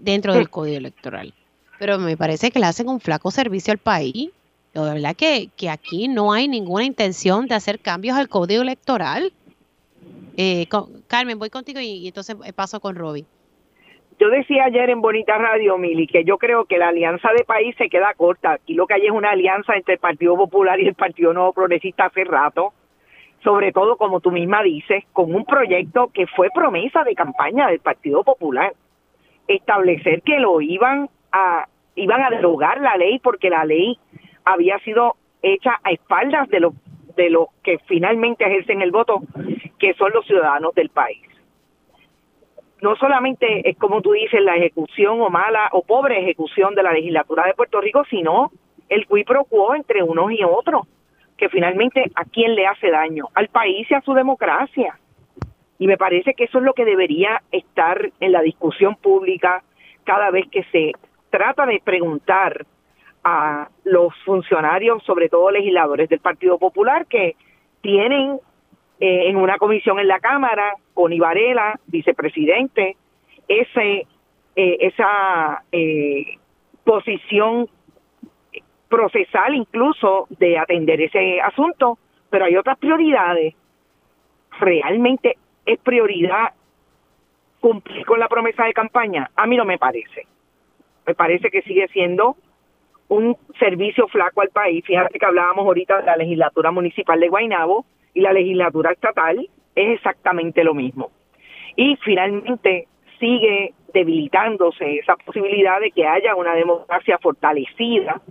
dentro del código electoral pero me parece que le hacen un flaco servicio al país. De verdad que, que aquí no hay ninguna intención de hacer cambios al código electoral. Eh, Carmen, voy contigo y, entonces paso con Robbie. Yo decía ayer en Bonita Radio, Mili, que yo creo que la alianza de país se queda corta. Aquí lo que hay es una alianza entre el Partido Popular y el Partido Nuevo Progresista hace rato, sobre todo, como tú misma dices, con un proyecto que fue promesa de campaña del Partido Popular. Establecer que lo iban a, iban a derogar la ley porque la ley había sido hecha a espaldas de los de los que finalmente ejercen el voto, que son los ciudadanos del país. No solamente es como tú dices la ejecución o mala o pobre ejecución de la legislatura de Puerto Rico, sino el qui pro quo entre unos y otros, que finalmente a quién le hace daño, al país y a su democracia. Y me parece que eso es lo que debería estar en la discusión pública cada vez que se trata de preguntar a los funcionarios, sobre todo legisladores del Partido Popular, que tienen eh, en una comisión en la Cámara, con Ibarela, vicepresidente, ese, eh, esa eh, posición procesal incluso de atender ese asunto, pero hay otras prioridades. ¿Realmente es prioridad cumplir con la promesa de campaña? A mí no me parece me parece que sigue siendo un servicio flaco al país. Fíjate que hablábamos ahorita de la legislatura municipal de Guaynabo y la legislatura estatal es exactamente lo mismo. Y finalmente sigue debilitándose esa posibilidad de que haya una democracia fortalecida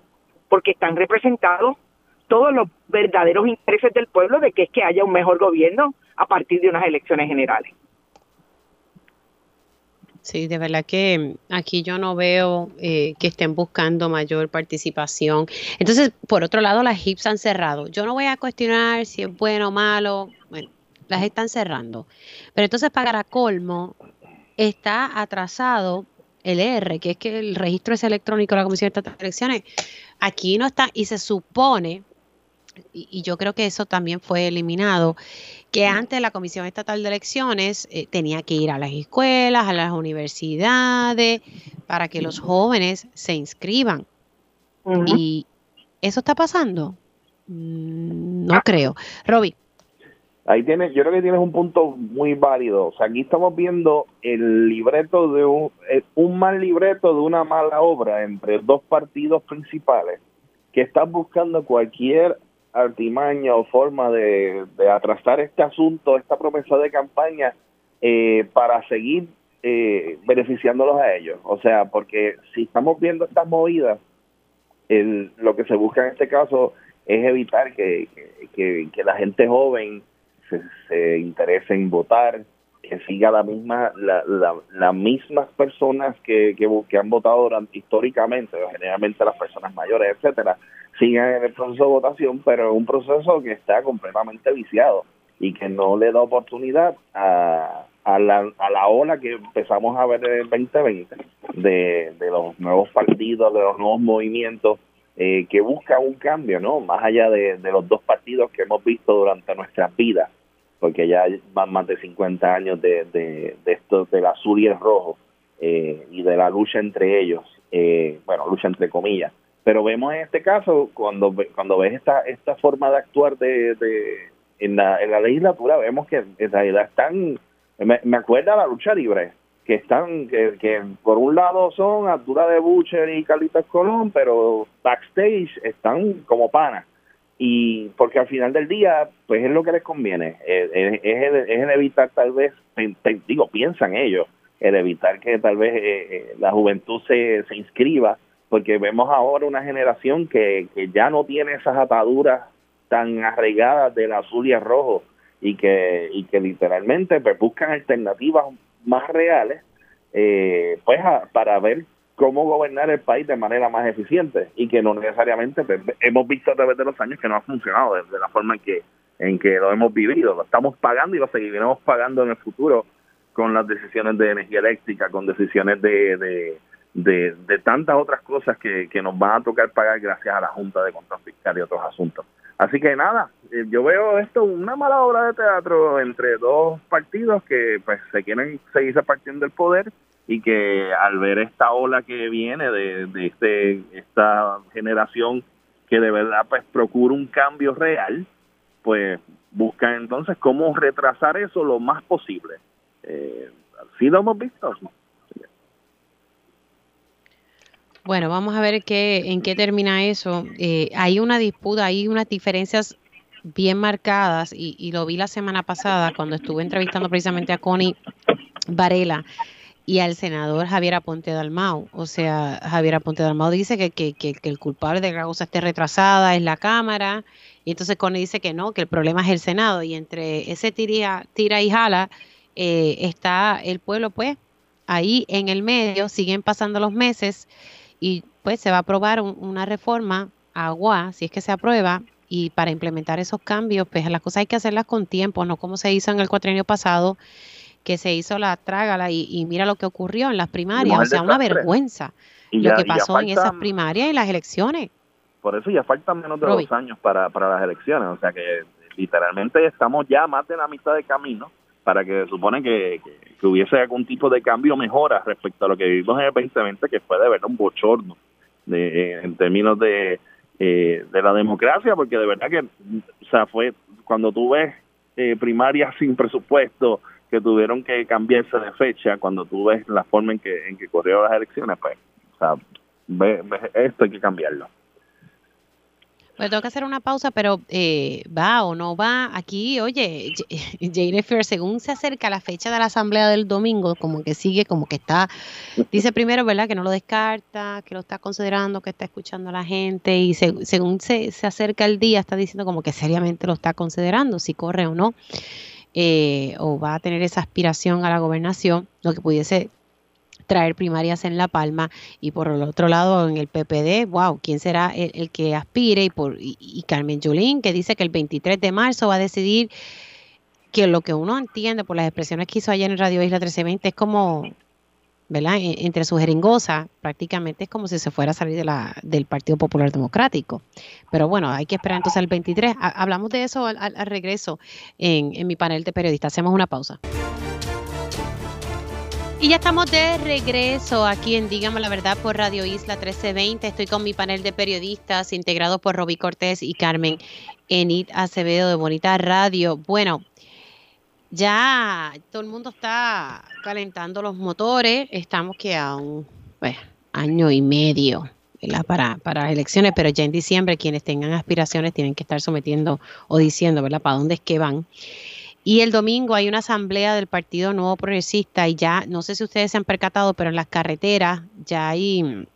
porque están representados todos los verdaderos intereses del pueblo de que es que haya un mejor gobierno a partir de unas elecciones generales. Sí, de verdad que aquí yo no veo eh, que estén buscando mayor participación. Entonces, por otro lado, las HIPs han cerrado. Yo no voy a cuestionar si es bueno o malo. Bueno, las están cerrando. Pero entonces, para colmo, está atrasado el R, que es que el registro es electrónico de la Comisión de Elecciones. Aquí no está, y se supone, y yo creo que eso también fue eliminado, que antes la Comisión Estatal de Elecciones eh, tenía que ir a las escuelas, a las universidades, para que los jóvenes se inscriban. Y eso está pasando. Mm, no creo. Roby. Ahí tienes, yo creo que tienes un punto muy válido. O sea, aquí estamos viendo el libreto de un, eh, un mal libreto de una mala obra entre dos partidos principales que están buscando cualquier artimaña o forma de, atrasar este asunto, esta promesa de campaña, eh, para seguir eh, beneficiándolos a ellos. O sea, porque si estamos viendo estas movidas, el, lo que se busca en este caso es evitar que, que, la gente joven se, se, interese en votar, que siga la misma la, las mismas personas que, que, han votado durante, históricamente, generalmente las personas mayores, etcétera, sigan en el proceso de votación, pero es un proceso que está completamente viciado y que no le da oportunidad a, a, la, a la ola que empezamos a ver en el 2020 de, de los nuevos partidos, de los nuevos movimientos eh, que buscan un cambio, ¿no? Más allá de, de los dos partidos que hemos visto durante nuestras vidas, porque ya van más de 50 años de, de, de esto del azul y el rojo eh, y de la lucha entre ellos, eh, bueno, lucha entre comillas, pero vemos en este caso, cuando, cuando ves esta, esta forma de actuar de, de en, la, en la legislatura, vemos que en realidad están, me, me acuerda la lucha libre, que están, que, que por un lado son Artura de Butcher y Carlitos Colón, pero backstage están como panas. Y porque al final del día, pues es lo que les conviene, es, es, el, evitar tal vez, digo, piensan ellos, el evitar que tal vez eh, eh, la juventud se, se inscriba porque vemos ahora una generación que, que ya no tiene esas ataduras tan arraigadas del azul y el rojo y que, y que literalmente pues, buscan alternativas más reales eh, pues para ver cómo gobernar el país de manera más eficiente y que no necesariamente pues, hemos visto a través de los años que no ha funcionado de, la forma en que en que lo hemos vivido lo estamos pagando y lo seguiremos pagando en el futuro con las decisiones de energía eléctrica con decisiones de de, de tantas otras cosas que, que, nos van a tocar pagar gracias a la Junta de Control Fiscal y otros asuntos. Así que nada, eh, yo veo esto una mala obra de teatro entre dos partidos que pues se quieren seguir repartiendo el poder y que al ver esta ola que viene de, de este esta generación que de verdad pues procura un cambio real, pues buscan entonces cómo retrasar eso lo más posible. Eh, lo hemos visto. Bueno, vamos a ver qué, en qué termina eso. Eh, hay una disputa, hay unas diferencias bien marcadas y, lo vi la semana pasada cuando estuve entrevistando precisamente a Connie Varela y al senador Javier Aponte Dalmau. O sea, Javier Aponte Dalmau dice que, que, que, el culpable de que la cosa esté retrasada es la Cámara y entonces Connie dice que no, que el problema es el Senado y entre ese tira, tira y jala eh, está el pueblo pues ahí en el medio, siguen pasando los meses y pues se va a aprobar una reforma agua, si es que se aprueba, y para implementar esos cambios, pues las cosas hay que hacerlas con tiempo, no como se hizo en el cuatrienio pasado, que se hizo la trágala y, mira lo que ocurrió en las primarias, o sea, una vergüenza lo que pasó en esas primarias y las elecciones. Por eso ya faltan menos de dos años para, para las elecciones, o sea que literalmente estamos ya más de la mitad de camino para que se supone que, que, hubiese algún tipo de cambio mejora respecto a lo que vivimos en el 2020, que fue de verdad un bochorno de, en términos de, eh, de la democracia, porque de verdad que, o sea, fue cuando tú ves eh, primarias sin presupuesto que tuvieron que cambiarse de fecha, cuando tú ves la forma en que, en que corrieron las elecciones, pues, o sea, esto hay que cambiarlo. Pues tengo que hacer una pausa, pero eh, va o no va. Aquí, oye, Jennifer, según se acerca la fecha de la asamblea del domingo, como que sigue, como que está, dice primero, ¿verdad? Que no lo descarta, que lo está considerando, que está escuchando a la gente y según se, se, acerca el día, está diciendo como que seriamente lo está considerando, si corre o no, eh, o va a tener esa aspiración a la gobernación, lo que pudiese traer primarias en La Palma y por el otro lado en el PPD, wow, ¿quién será el, que aspire? Y, por, y, Carmen Yulín que dice que el 23 de marzo va a decidir que lo que uno entiende por las expresiones que hizo ayer en Radio Isla 1320 es como, E, entre su jeringosa, prácticamente es como si se fuera a salir del Partido Popular Democrático. Pero bueno, hay que esperar entonces el 23. hablamos de eso al, regreso en, en mi panel de periodistas. Hacemos una pausa. Y ya estamos de regreso aquí en Dígame la Verdad por Radio Isla 1320. Estoy con mi panel de periodistas integrado por Roby Cortés y Carmen Enid Acevedo de Bonita Radio. Bueno, ya todo el mundo está calentando los motores. Estamos que a un pues, año y medio Para, para las elecciones, pero ya en diciembre quienes tengan aspiraciones tienen que estar sometiendo o diciendo ¿verdad? para dónde es que van. Y el domingo hay una asamblea del Partido Nuevo Progresista y ya, no sé si ustedes se han percatado, pero en las carreteras ya hay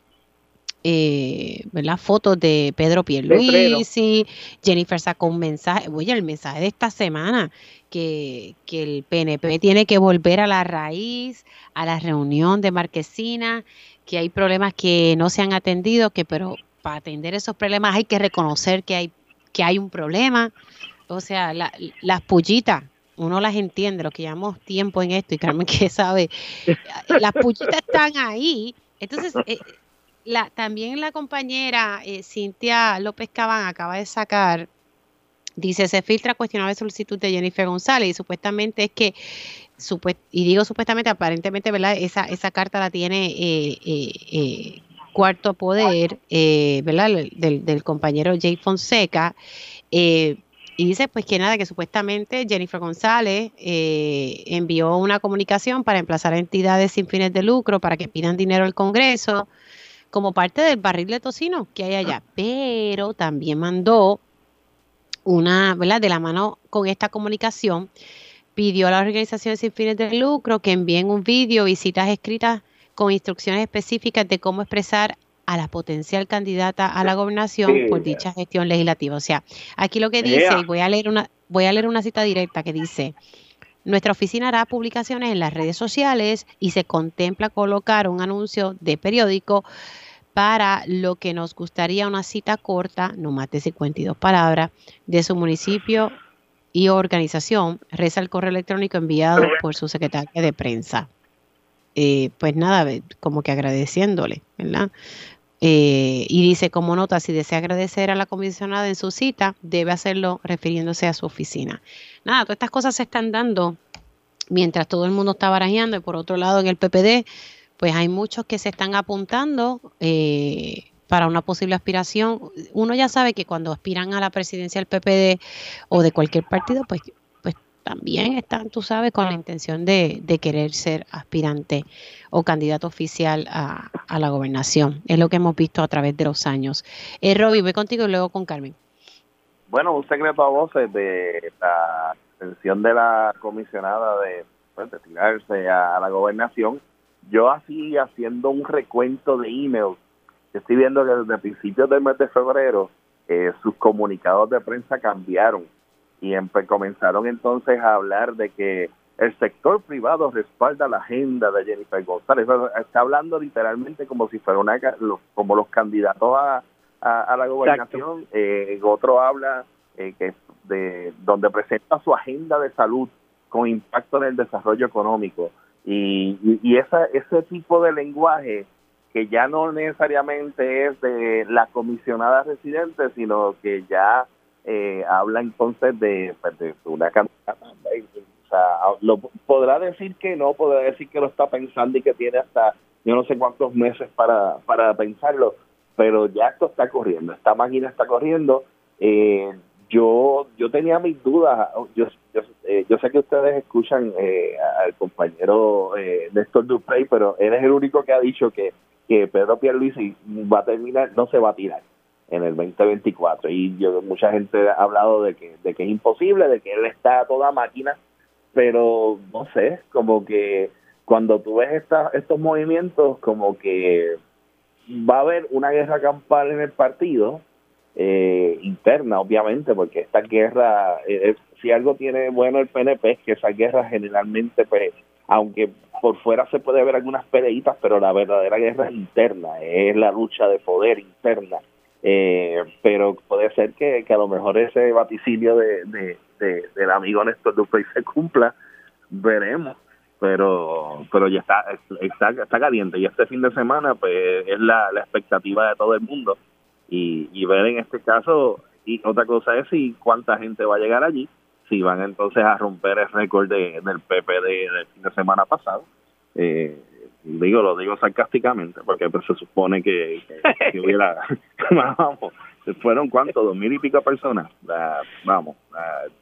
eh, fotos de Pedro Pierluisi, Jennifer sacó un mensaje, oye, el mensaje de esta semana, que, que el PNP tiene que volver a la raíz, a la reunión de Marquesina, que hay problemas que no se han atendido, que pero para atender esos problemas hay que reconocer que hay, que hay un problema. O sea, las pullitas uno las entiende, los que llevamos tiempo en esto, y Carmen que sabe, las puchitas están ahí. Entonces, eh, la, también la compañera eh, Cintia López Cabán acaba de sacar, dice, se filtra cuestionable solicitud de Jennifer González y supuestamente es que, y digo supuestamente, aparentemente, ¿verdad? Esa, esa carta la tiene eh, cuarto poder, ¿verdad? Del, del compañero Jay Fonseca. Eh, y dice pues que nada, que supuestamente Jennifer González eh, envió una comunicación para emplazar a entidades sin fines de lucro para que pidan dinero al Congreso como parte del barril de tocino que hay allá. Pero también mandó una, ¿verdad? De la mano con esta comunicación, pidió a las organizaciones sin fines de lucro que envíen un vídeo y citas escritas con instrucciones específicas de cómo expresar a la potencial candidata a la gobernación por dicha gestión legislativa. O sea, aquí lo que dice, y voy a leer una, voy a leer una cita directa que dice, nuestra oficina hará publicaciones en las redes sociales y se contempla colocar un anuncio de periódico para lo que nos gustaría una cita corta, no más de 52 palabras, de su municipio y organización, reza el correo electrónico enviado por su secretaria de prensa. Eh, pues nada, como que agradeciéndole, ¿verdad? Eh, y dice como nota, si desea agradecer a la comisionada en su cita, debe hacerlo refiriéndose a su oficina. Nada, todas estas cosas se están dando mientras todo el mundo está barajeando y por otro lado en el PPD, pues hay muchos que se están apuntando eh, para una posible aspiración. Uno ya sabe que cuando aspiran a la presidencia del PPD o de cualquier partido, pues también están, tú sabes, con la intención de, de querer ser aspirante o candidato oficial a, a, la gobernación. Es lo que hemos visto a través de los años. Eh, Roby, voy contigo y luego con Carmen. Bueno, un secreto a voces de la intención de la comisionada de, pues, tirarse a, la gobernación. Yo así haciendo un recuento de emails, estoy viendo que desde principios del mes de febrero eh, sus comunicados de prensa cambiaron y comenzaron entonces a hablar de que el sector privado respalda la agenda de Jennifer González. Está hablando literalmente como si fuera una, como los candidatos a, a, la gobernación. Eh, otro habla eh, que de donde presenta su agenda de salud con impacto en el desarrollo económico. Y, y, esa, ese tipo de lenguaje que ya no necesariamente es de la comisionada residente, sino que ya eh, habla entonces de, pues, una cantidad. Lo, podrá decir que no, podrá decir que lo está pensando y que tiene hasta yo no sé cuántos meses para, para pensarlo, pero ya esto está corriendo, esta máquina está corriendo. Eh, yo yo tenía mis dudas, yo, yo, eh, sé que ustedes escuchan eh, al compañero eh, Néstor Duprey, pero él es el único que ha dicho que, que Pedro Pierluisi va a terminar, no se va a tirar en el 2024 y yo mucha gente ha hablado de que de que es imposible de que él está a toda máquina pero no sé como que cuando tú ves esta, estos movimientos como que va a haber una guerra campal en el partido eh, interna obviamente porque esta guerra eh, si algo tiene bueno el PNP es que esa guerra generalmente pues aunque por fuera se puede ver algunas peleitas, pero la verdadera guerra es interna, es la lucha de poder interna. Eh, pero puede ser que, a lo mejor ese vaticinio de, de, del amigo Néstor Duprey se cumpla, veremos. Pero pero ya está, está, está caliente y este fin de semana pues es la, la expectativa de todo el mundo y, y ver en este caso y otra cosa es si cuánta gente va a llegar allí si van entonces a romper el récord de, del PP de, del fin de semana pasado. Eh, digo, lo digo sarcásticamente, porque pues, se supone que, hubiera, vamos, fueron cuántos, dos mil y pico personas, vamos,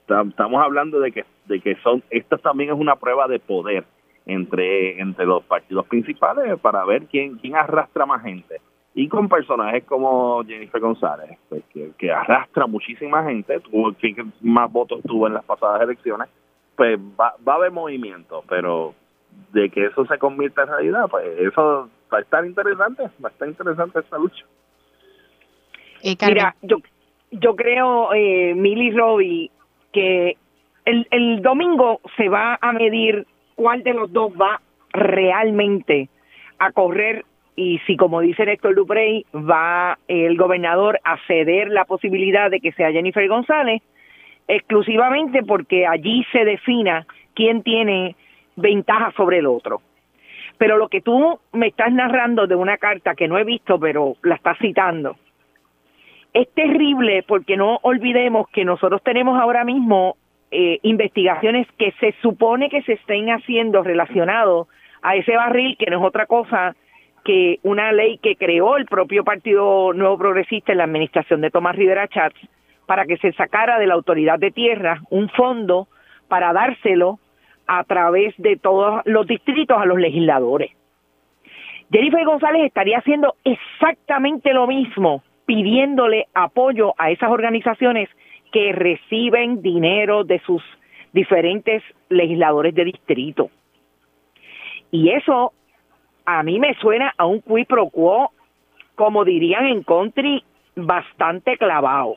estamos hablando de que, de que son, esto también es una prueba de poder entre, entre los partidos principales para ver quién, quién arrastra más gente y con personajes como Jennifer González, pues, que, arrastra muchísima gente, tuvo que más votos tuvo en las pasadas elecciones, pues va, va a haber movimiento, pero de que eso se convierta en realidad, pues eso va a estar interesante, va a estar interesante esta lucha. Eh, Mira, yo, yo creo, eh, Milly Robbie, que el, el domingo se va a medir cuál de los dos va realmente a correr y si, como dice Héctor Duprey, va el gobernador a ceder la posibilidad de que sea Jennifer González, exclusivamente porque allí se defina quién tiene ventaja sobre el otro. Pero lo que tú me estás narrando de una carta que no he visto, pero la estás citando, es terrible porque no olvidemos que nosotros tenemos ahora mismo eh, investigaciones que se supone que se estén haciendo relacionados a ese barril, que no es otra cosa que una ley que creó el propio Partido Nuevo Progresista en la administración de Tomás Rivera Chats para que se sacara de la autoridad de tierra un fondo para dárselo a través de todos los distritos a los legisladores. Jennifer González estaría haciendo exactamente lo mismo, pidiéndole apoyo a esas organizaciones que reciben dinero de sus diferentes legisladores de distrito. Y eso a mí me suena a un qui pro quo, como dirían en country, bastante clavado.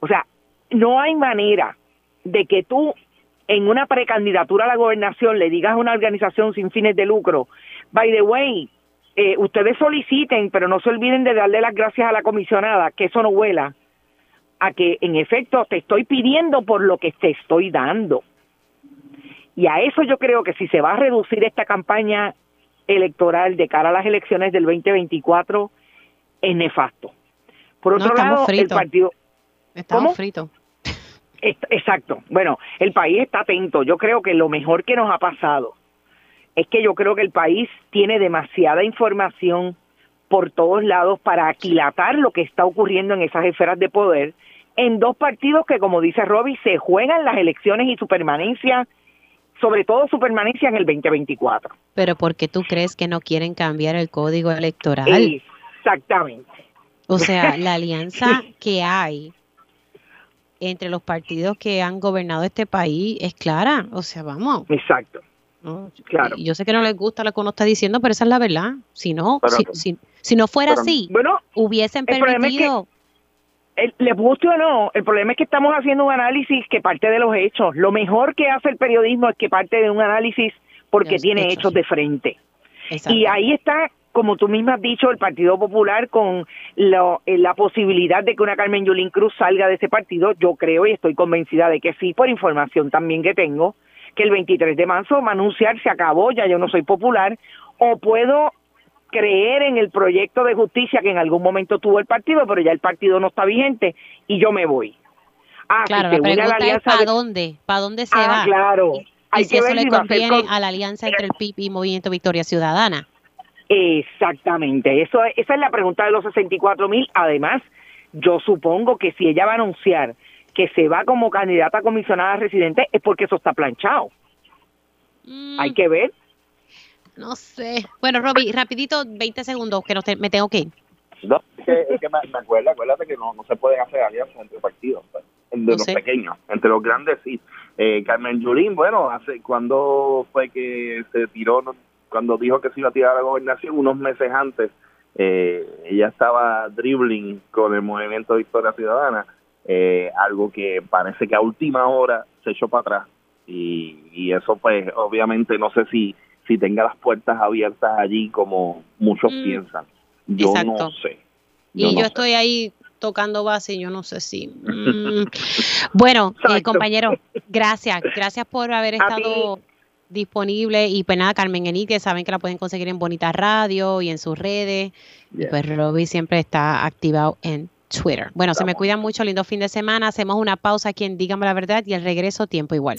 O sea, no hay manera de que tú en una precandidatura a la gobernación le digas a una organización sin fines de lucro, by the way, eh, ustedes soliciten, pero no se olviden de darle las gracias a la comisionada, que eso no huela, a que en efecto te estoy pidiendo por lo que te estoy dando. Y a eso yo creo que si se va a reducir esta campaña electoral de cara a las elecciones del 2024 es nefasto. Por otro lado, el partido... Estamos fritos. Exacto. Bueno, el país está atento. Yo creo que lo mejor que nos ha pasado es que yo creo que el país tiene demasiada información por todos lados para aquilatar lo que está ocurriendo en esas esferas de poder en dos partidos que, como dice Robbie, se juegan las elecciones y su permanencia sobre todo su permanencia en el 2024. Pero ¿por qué tú crees que no quieren cambiar el código electoral? Exactamente. O sea, la alianza que hay entre los partidos que han gobernado este país es clara. O sea, vamos. Exacto. Claro. Yo sé que no les gusta lo que uno está diciendo, pero esa es la verdad. Si no, si, si, no fuera así, bueno, hubiesen permitido le guste o no, el problema es que estamos haciendo un análisis que parte de los hechos. Lo mejor que hace el periodismo es que parte de un análisis porque tiene hechos, de frente. Y ahí está, como tú misma has dicho, el Partido Popular con eh, la posibilidad de que una Carmen Yulín Cruz salga de ese partido. Yo creo y estoy convencida de que sí, por información también que tengo, que el 23 de marzo va a anunciar se acabó, ya yo no soy popular, o puedo creer en el proyecto de justicia que en algún momento tuvo el partido, pero ya el partido no está vigente y yo me voy. Ah, claro, la pregunta es ¿para dónde? ¿Para dónde se ah, va? claro. Hay que eso le conviene a la alianza entre el PIB y Movimiento Victoria Ciudadana. Exactamente, eso esa es la pregunta de los 64 mil. Además, yo supongo que si ella va a anunciar que se va como candidata a comisionada residente es porque eso está planchado. Mm. Hay que ver. No sé. Bueno, Roby, rapidito, 20 segundos, que no me tengo que ir. No, es que, me, me acuerdo, acuérdate que no, no se pueden hacer alianzas entre partidos, pues, entre los pequeños, entre los grandes sí. Eh, Carmen Yulín, bueno, hace cuando fue que se tiró, cuando dijo que se iba a tirar a la gobernación, unos meses antes, eh, ella estaba dribbling con el movimiento Victoria Ciudadana, eh, algo que parece que a última hora se echó para atrás y, y eso pues obviamente no sé si si tenga las puertas abiertas allí como muchos Mm, piensan. Yo no sé. Y yo sé. estoy ahí tocando base y yo no sé si. mm. Bueno, eh, compañero, gracias. Gracias por haber estado disponible. Y pues nada, Carmen Enrique, saben que la pueden conseguir en Bonita Radio y en sus redes. Y Yeah. pues Robbie siempre está activado en Twitter. Bueno, se me cuidan mucho, lindo fin de semana. Hacemos una pausa aquí en Dígame la Verdad y el regreso tiempo igual.